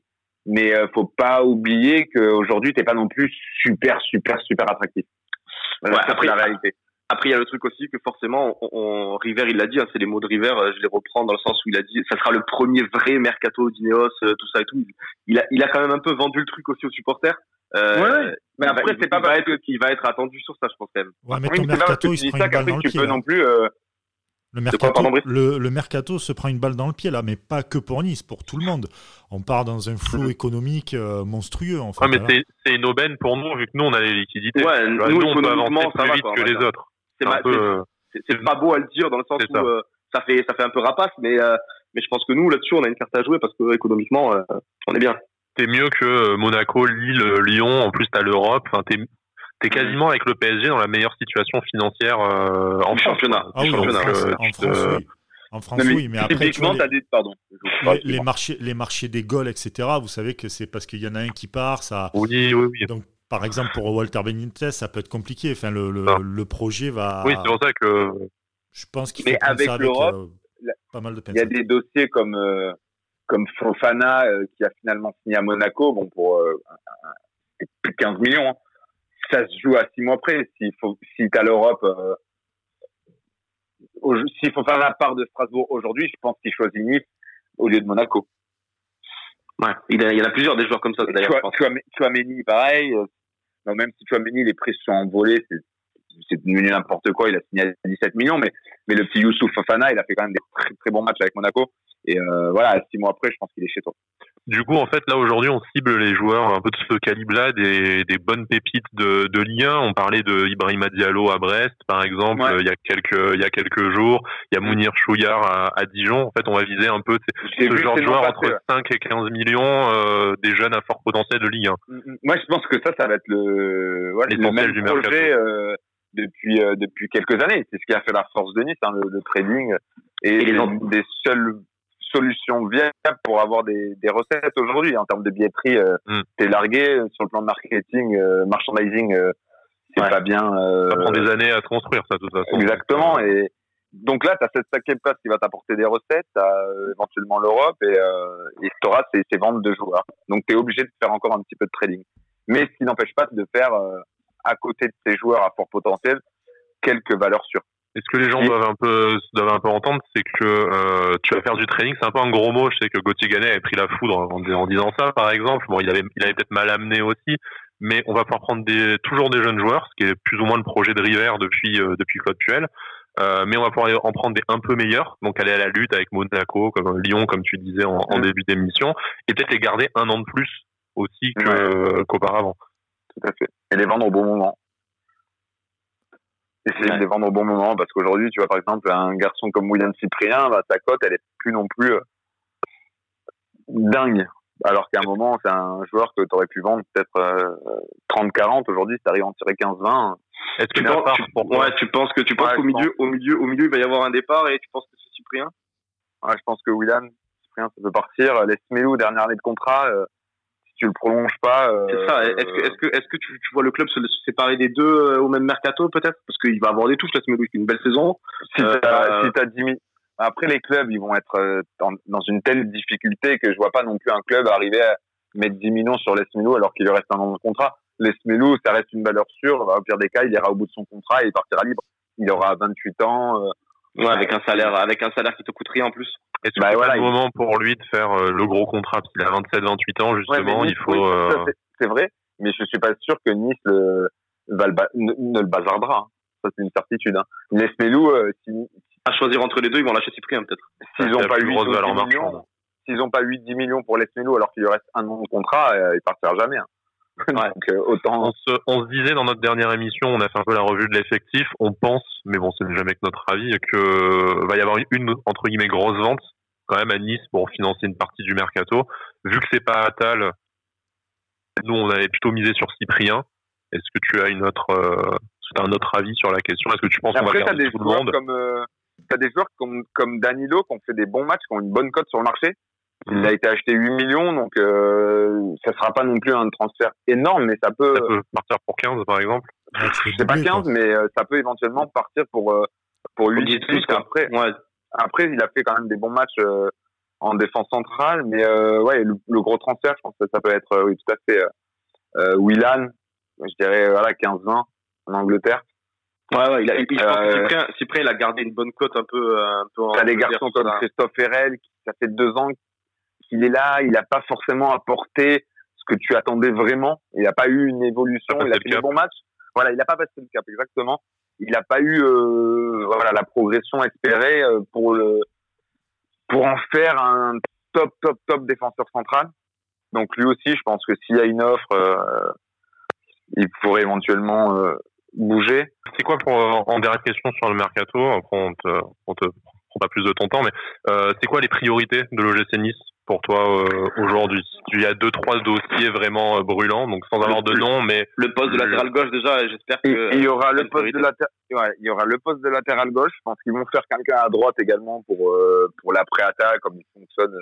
mais euh, faut pas oublier qu'aujourd'hui t'es pas non plus super super super attractif. ouais, après la réalité. Après il y a le truc aussi que forcément on, River il l'a dit, hein, c'est les mots de River, euh, je les reprends dans le sens où il a dit ça sera le premier vrai mercato d'Ineos, euh, tout ça et tout. Il a il a quand même un peu vendu le truc aussi aux supporters. Euh, ouais, mais après c'est pas parce être qu'il va être attendu sur ça je pense quand même. Ouais, mais ton mercato il se prend une balle dans le pied. Non plus le mercato, le, mercato, se prend une balle dans le pied là, mais pas que pour Nice, pour tout le monde. On part dans un flou mhm. économique euh, monstrueux en fait. Ouais, mais c'est une aubaine pour nous vu que nous on a les liquidités. Ouais, nous, nous on peut avancer plus vite que les autres. C'est pas beau à le dire dans le sens où euh, ça. fait ça fait un peu rapace, mais euh, mais je pense que nous là-dessus on a une carte à jouer parce que économiquement on est bien. T'es mieux que Monaco, Lille, Lyon. En plus t'as l'Europe. Enfin t'es t'es quasiment avec le PSG dans la meilleure situation financière euh, en championnat. Ah oui, championnat. En, France, euh, oui. En France, oui, mais après, tu vois, les, pardon, les, marchés, les marchés des goals, etc., vous savez que c'est parce qu'il y en a un qui part. Ça... Oui, oui, oui. Donc, par exemple, pour Walter Benitez, ça peut être compliqué. Enfin, le, le, le projet va. Oui, c'est pour ça que. Je pense qu'il faut mais avec l'Europe, euh, pas mal de Il y a des dossiers comme, comme Fofana qui a finalement signé à Monaco, bon, pour plus de 15 millions. Hein ça se joue à six mois près. S'il faut, si t'as l'Europe, euh, s'il faut faire la part de Strasbourg aujourd'hui, je pense qu'il choisit Nice au lieu de Monaco. Ouais, il, y en a plusieurs des joueurs comme ça d'ailleurs. Tu, tu, as Méni, pareil. Euh, non, même si tu as Méni, les prix sont envolés, c'est devenu n'importe quoi. Il a signé à 17 millions, mais, mais le petit Youssouf Fofana, il a fait quand même des très, très bons matchs avec Monaco. Et euh, voilà, six mois après, je pense qu'il est chez toi. Du coup, en fait, là aujourd'hui, on cible les joueurs un peu de ce calibre-là, des, des bonnes pépites de, de Ligue 1. On parlait de Ibrahima Diallo à Brest, par exemple, il y a quelques il y a quelques jours. Il y a Mounir Chouillard à, à, Dijon. En fait, on va viser un peu ce genre de joueurs entre 5 et 15 millions, euh, des jeunes à fort potentiel de Ligue 1. Mm, mm. Moi, je pense que ça, ça va être le, même du projet euh, depuis euh, depuis quelques années. C'est ce qui a fait la force de Nice, hein, le, le, trading et, et les, des seuls solution viable pour avoir des, des recettes aujourd'hui en termes de billetterie. Euh, mm. T'es largué sur le plan de marketing, euh, merchandising, euh, c'est pas bien. Euh, ça prend des années à construire ça, de toute façon. Exactement. Et donc là, tu as cette cinquième place qui va t'apporter des recettes, as, éventuellement l'Europe et et tu auras ces, ces, ventes de joueurs. Donc tu es obligé de faire encore un petit peu de trading. Mais ce qui n'empêche pas de faire à côté de ces joueurs à fort potentiel quelques valeurs sûres. Et ce que les gens doivent un peu doivent un peu entendre, c'est que euh, tu vas faire du training. C'est un peu un gros mot. Je sais que Gauthier Gannet avait pris la foudre en, disant ça, par exemple. Bon, il avait il avait peut-être mal amené aussi, mais on va pouvoir prendre des toujours des jeunes joueurs, ce qui est plus ou moins le projet de River depuis euh, depuis Claude Puel. Euh, mais on va pouvoir en prendre des un peu meilleurs, donc aller à la lutte avec Monaco, comme Lyon, comme tu disais en, en début d'émission, et peut-être les garder un an de plus aussi qu'auparavant. Tout à fait. Et les vendre au bon moment essayer de les vendre au bon moment parce qu'aujourd'hui tu vois par exemple un garçon comme William Cyprien bah, sa cote elle est plus non plus euh, dingue Alors qu'à un moment, c'est un joueur que tu aurais pu vendre peut-être 30-40. Aujourd'hui, ça arrive à en tirer 15-20. Est-ce que tu, penses, tu, ouais, tu penses que tu penses qu'au milieu, au milieu, au milieu, il va y avoir un départ et tu penses que c'est Cyprien? Ouais, Je pense que William, Cyprien, ça peut partir. Laisse Melou, dernière année de contrat. Euh, si tu le prolonges pas. Euh, c'est ça. Est-ce que, est-ce que, est-ce que tu, tu, vois le club se, séparer des deux euh, au même mercato peut-être? Parce qu'il va avoir des touches. Laisse Melou, une belle saison. Si t'as, si t'as 10 000... Après, les clubs, ils vont être dans, dans, une telle difficulté que je vois pas non plus un club arriver à mettre 10 millions sur Les Melou alors qu'il lui reste un an de contrat. Lesmelou, ça reste une valeur sûre. Au pire des cas, il ira au bout de son contrat et il partira libre. Il aura 28 ans. Euh, ouais, avec un salaire, avec un salaire qui te coûte rien en plus. Est-ce que bah, voilà, le moment pour lui de faire euh, le gros contrat parce qu'il a 27, 28 ans justement, il faut. Euh, c'est vrai, mais je suis pas sûr que Nice le, va le ne, le bazardera. Hein. Ça c'est une certitude. Hein. Lesmelou, si, à choisir entre les deux, ils vont lâcher Cyprien peut-être. S'ils n'ont pas 8 millions, s'ils n'ont pas 8 10 millions pour Lesmelou alors qu'il lui reste un an de contrat, il partira jamais. Hein. Euh, autant... on, se, on se disait dans notre dernière émission, on a fait un peu la revue de l'effectif, on pense, mais bon, ce n'est jamais que notre avis, que va y avoir une, entre guillemets grosse vente quand même à Nice pour financer une partie du mercato. Vu que c'est pas Atal, nous on avait plutôt misé sur Cyprien. Est-ce que tu as une autre, euh, un autre avis sur la question? Est-ce que tu penses qu'on va garder tout le monde? comme, euh, as des joueurs comme, comme Danilo qui ont fait des bons matchs, qui ont une bonne cote sur le marché il a été acheté 8 millions, donc euh, ça sera pas non plus un transfert énorme, mais ça peut... Ça peut partir pour 15, par exemple C'est pas 15, mais euh, ça peut éventuellement partir pour, euh, pour 8 plus. Après, ouais, après, il a fait quand même des bons matchs euh, en défense centrale, mais ouais, le, gros transfert, je pense que ça peut être, oui, tout à fait, euh, Willan, je dirais, voilà, 15-20 en Angleterre. Ouais, ouais, il a, il, Cyprien, Cyprien, il a gardé une bonne cote un peu, un peu T'as des garçons comme Christophe Herrel, qui, ça fait deux ans il est là, il n'a pas forcément apporté ce que tu attendais vraiment. Il n'a pas eu une évolution, il a fait des bons matchs. Voilà, il n'a pas passé le cap, exactement. Il n'a pas eu euh, voilà la progression espérée euh, pour le pour en faire un top top top défenseur central. Donc lui aussi, je pense que s'il y a une offre, euh, il pourrait éventuellement bouger. C'est quoi pour en dernière question sur le mercato Après, on te, on te prend pas plus de ton temps, mais c'est quoi les priorités de l'OGC Nice? Pour toi euh, aujourd'hui Il y a deux trois dossiers vraiment euh, brûlants, donc sans avoir de nom, mais le poste de latéral gauche déjà, j'espère que il y aura le poste de latéral, ouais, il y aura le poste de latéral gauche. Je pense qu'ils vont faire quelqu'un à droite également pour euh, pour l'après-attaque, comme il fonctionne.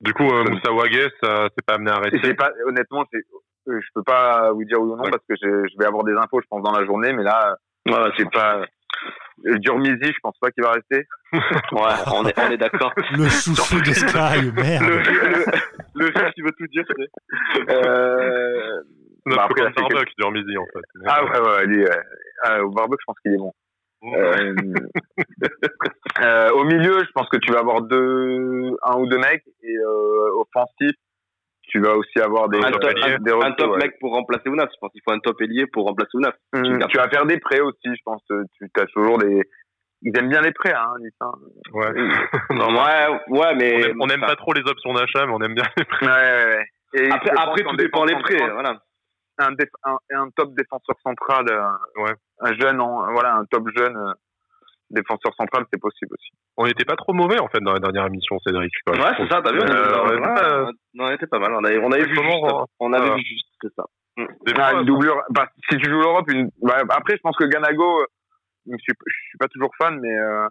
Du coup, Moussa Wagé, ça s'est pas amené à arrêter. Pas, honnêtement, je peux pas vous dire oui ou non parce que je vais avoir des infos, je pense, dans la journée, mais là, ouais, c'est pas. Durmizi, je pense pas qu'il va rester. ouais, on est, on est d'accord. Le chouchou de Sky, merde. Le, le, le qui veut tout dire, c'est. Euh... Notre bah après, Barbuck, que... Durmizi, en fait. Ah ouais, ouais, lui, euh, au Barbuck, je pense qu'il est bon. Euh, euh, au milieu, je pense que tu vas avoir deux, un ou deux mecs et euh, offensif, tu vas aussi avoir des un top, un, top mec pour remplacer Ounas. Je pense qu'il faut un top ailier pour remplacer Ounas. Mmh, tu vas faire des prêts aussi, je pense. Tu as toujours des. Ils aiment bien les prêts, hein, Nice. Hein. Ouais. non, ouais, ouais, mais on aime, pas trop les options d'achat, mais on aime bien les prêts. Ouais, ouais. Et après, après tout dépend les prêts, voilà. Un, un, un, top défenseur central, euh, ouais. un jeune, en, voilà, un top jeune. Euh, défenseur central, c'est possible aussi. On n'était pas trop mauvais en fait dans la dernière émission, Cédric. ouais, c'est ça, t'as vu euh, on, était pas mal. On avait, on avait vu juste. On avait vu juste, c'est ça. Ah, une doublure. Bah, si tu joues l'Europe, une... Bah, après, je pense que Ganago, euh, je suis, suis pas toujours fan, mais euh,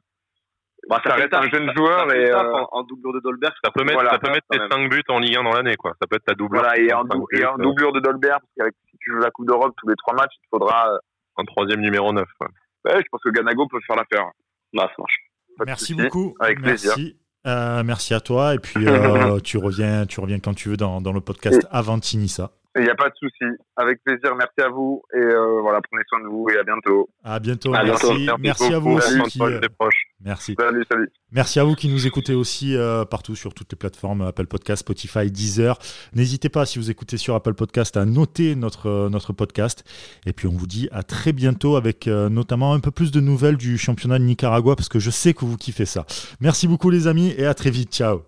bah, ça, reste un jeune joueur et euh... en, en, doublure de Dolberg, ça peut mettre, ça peut mettre tes 5 buts en Ligue 1 dans l'année, quoi. Ça peut être ta doublure. Voilà, et en, dou et en doublure de Dolberg, parce qu'avec si tu joues la Coupe d'Europe tous les 3 matchs, il faudra euh, un troisième numéro 9. Ouais. Ouais, je pense que Ganago peut faire l'affaire. Bah, ça marche. Merci beaucoup. Avec merci. plaisir. Euh, merci à toi. Et puis, euh, tu, reviens, tu reviens quand tu veux dans, dans le podcast avant Tinissa. Il n'y a pas de souci. Avec plaisir. Merci à vous. Et euh, voilà, prenez soin de vous et à bientôt. À bientôt. À merci. Bientôt. Merci, à vous aussi. Qui, euh... Merci. Salut, salut. Merci à vous qui nous écoutez aussi euh, partout sur toutes les plateformes Apple Podcast, Spotify, Deezer. N'hésitez pas, si vous écoutez sur Apple Podcast, à noter notre, euh, notre podcast. Et puis, on vous dit à très bientôt avec euh, notamment un peu plus de nouvelles du championnat de Nicaragua parce que je sais que vous kiffez ça. Merci beaucoup, les amis, et à très vite. Ciao.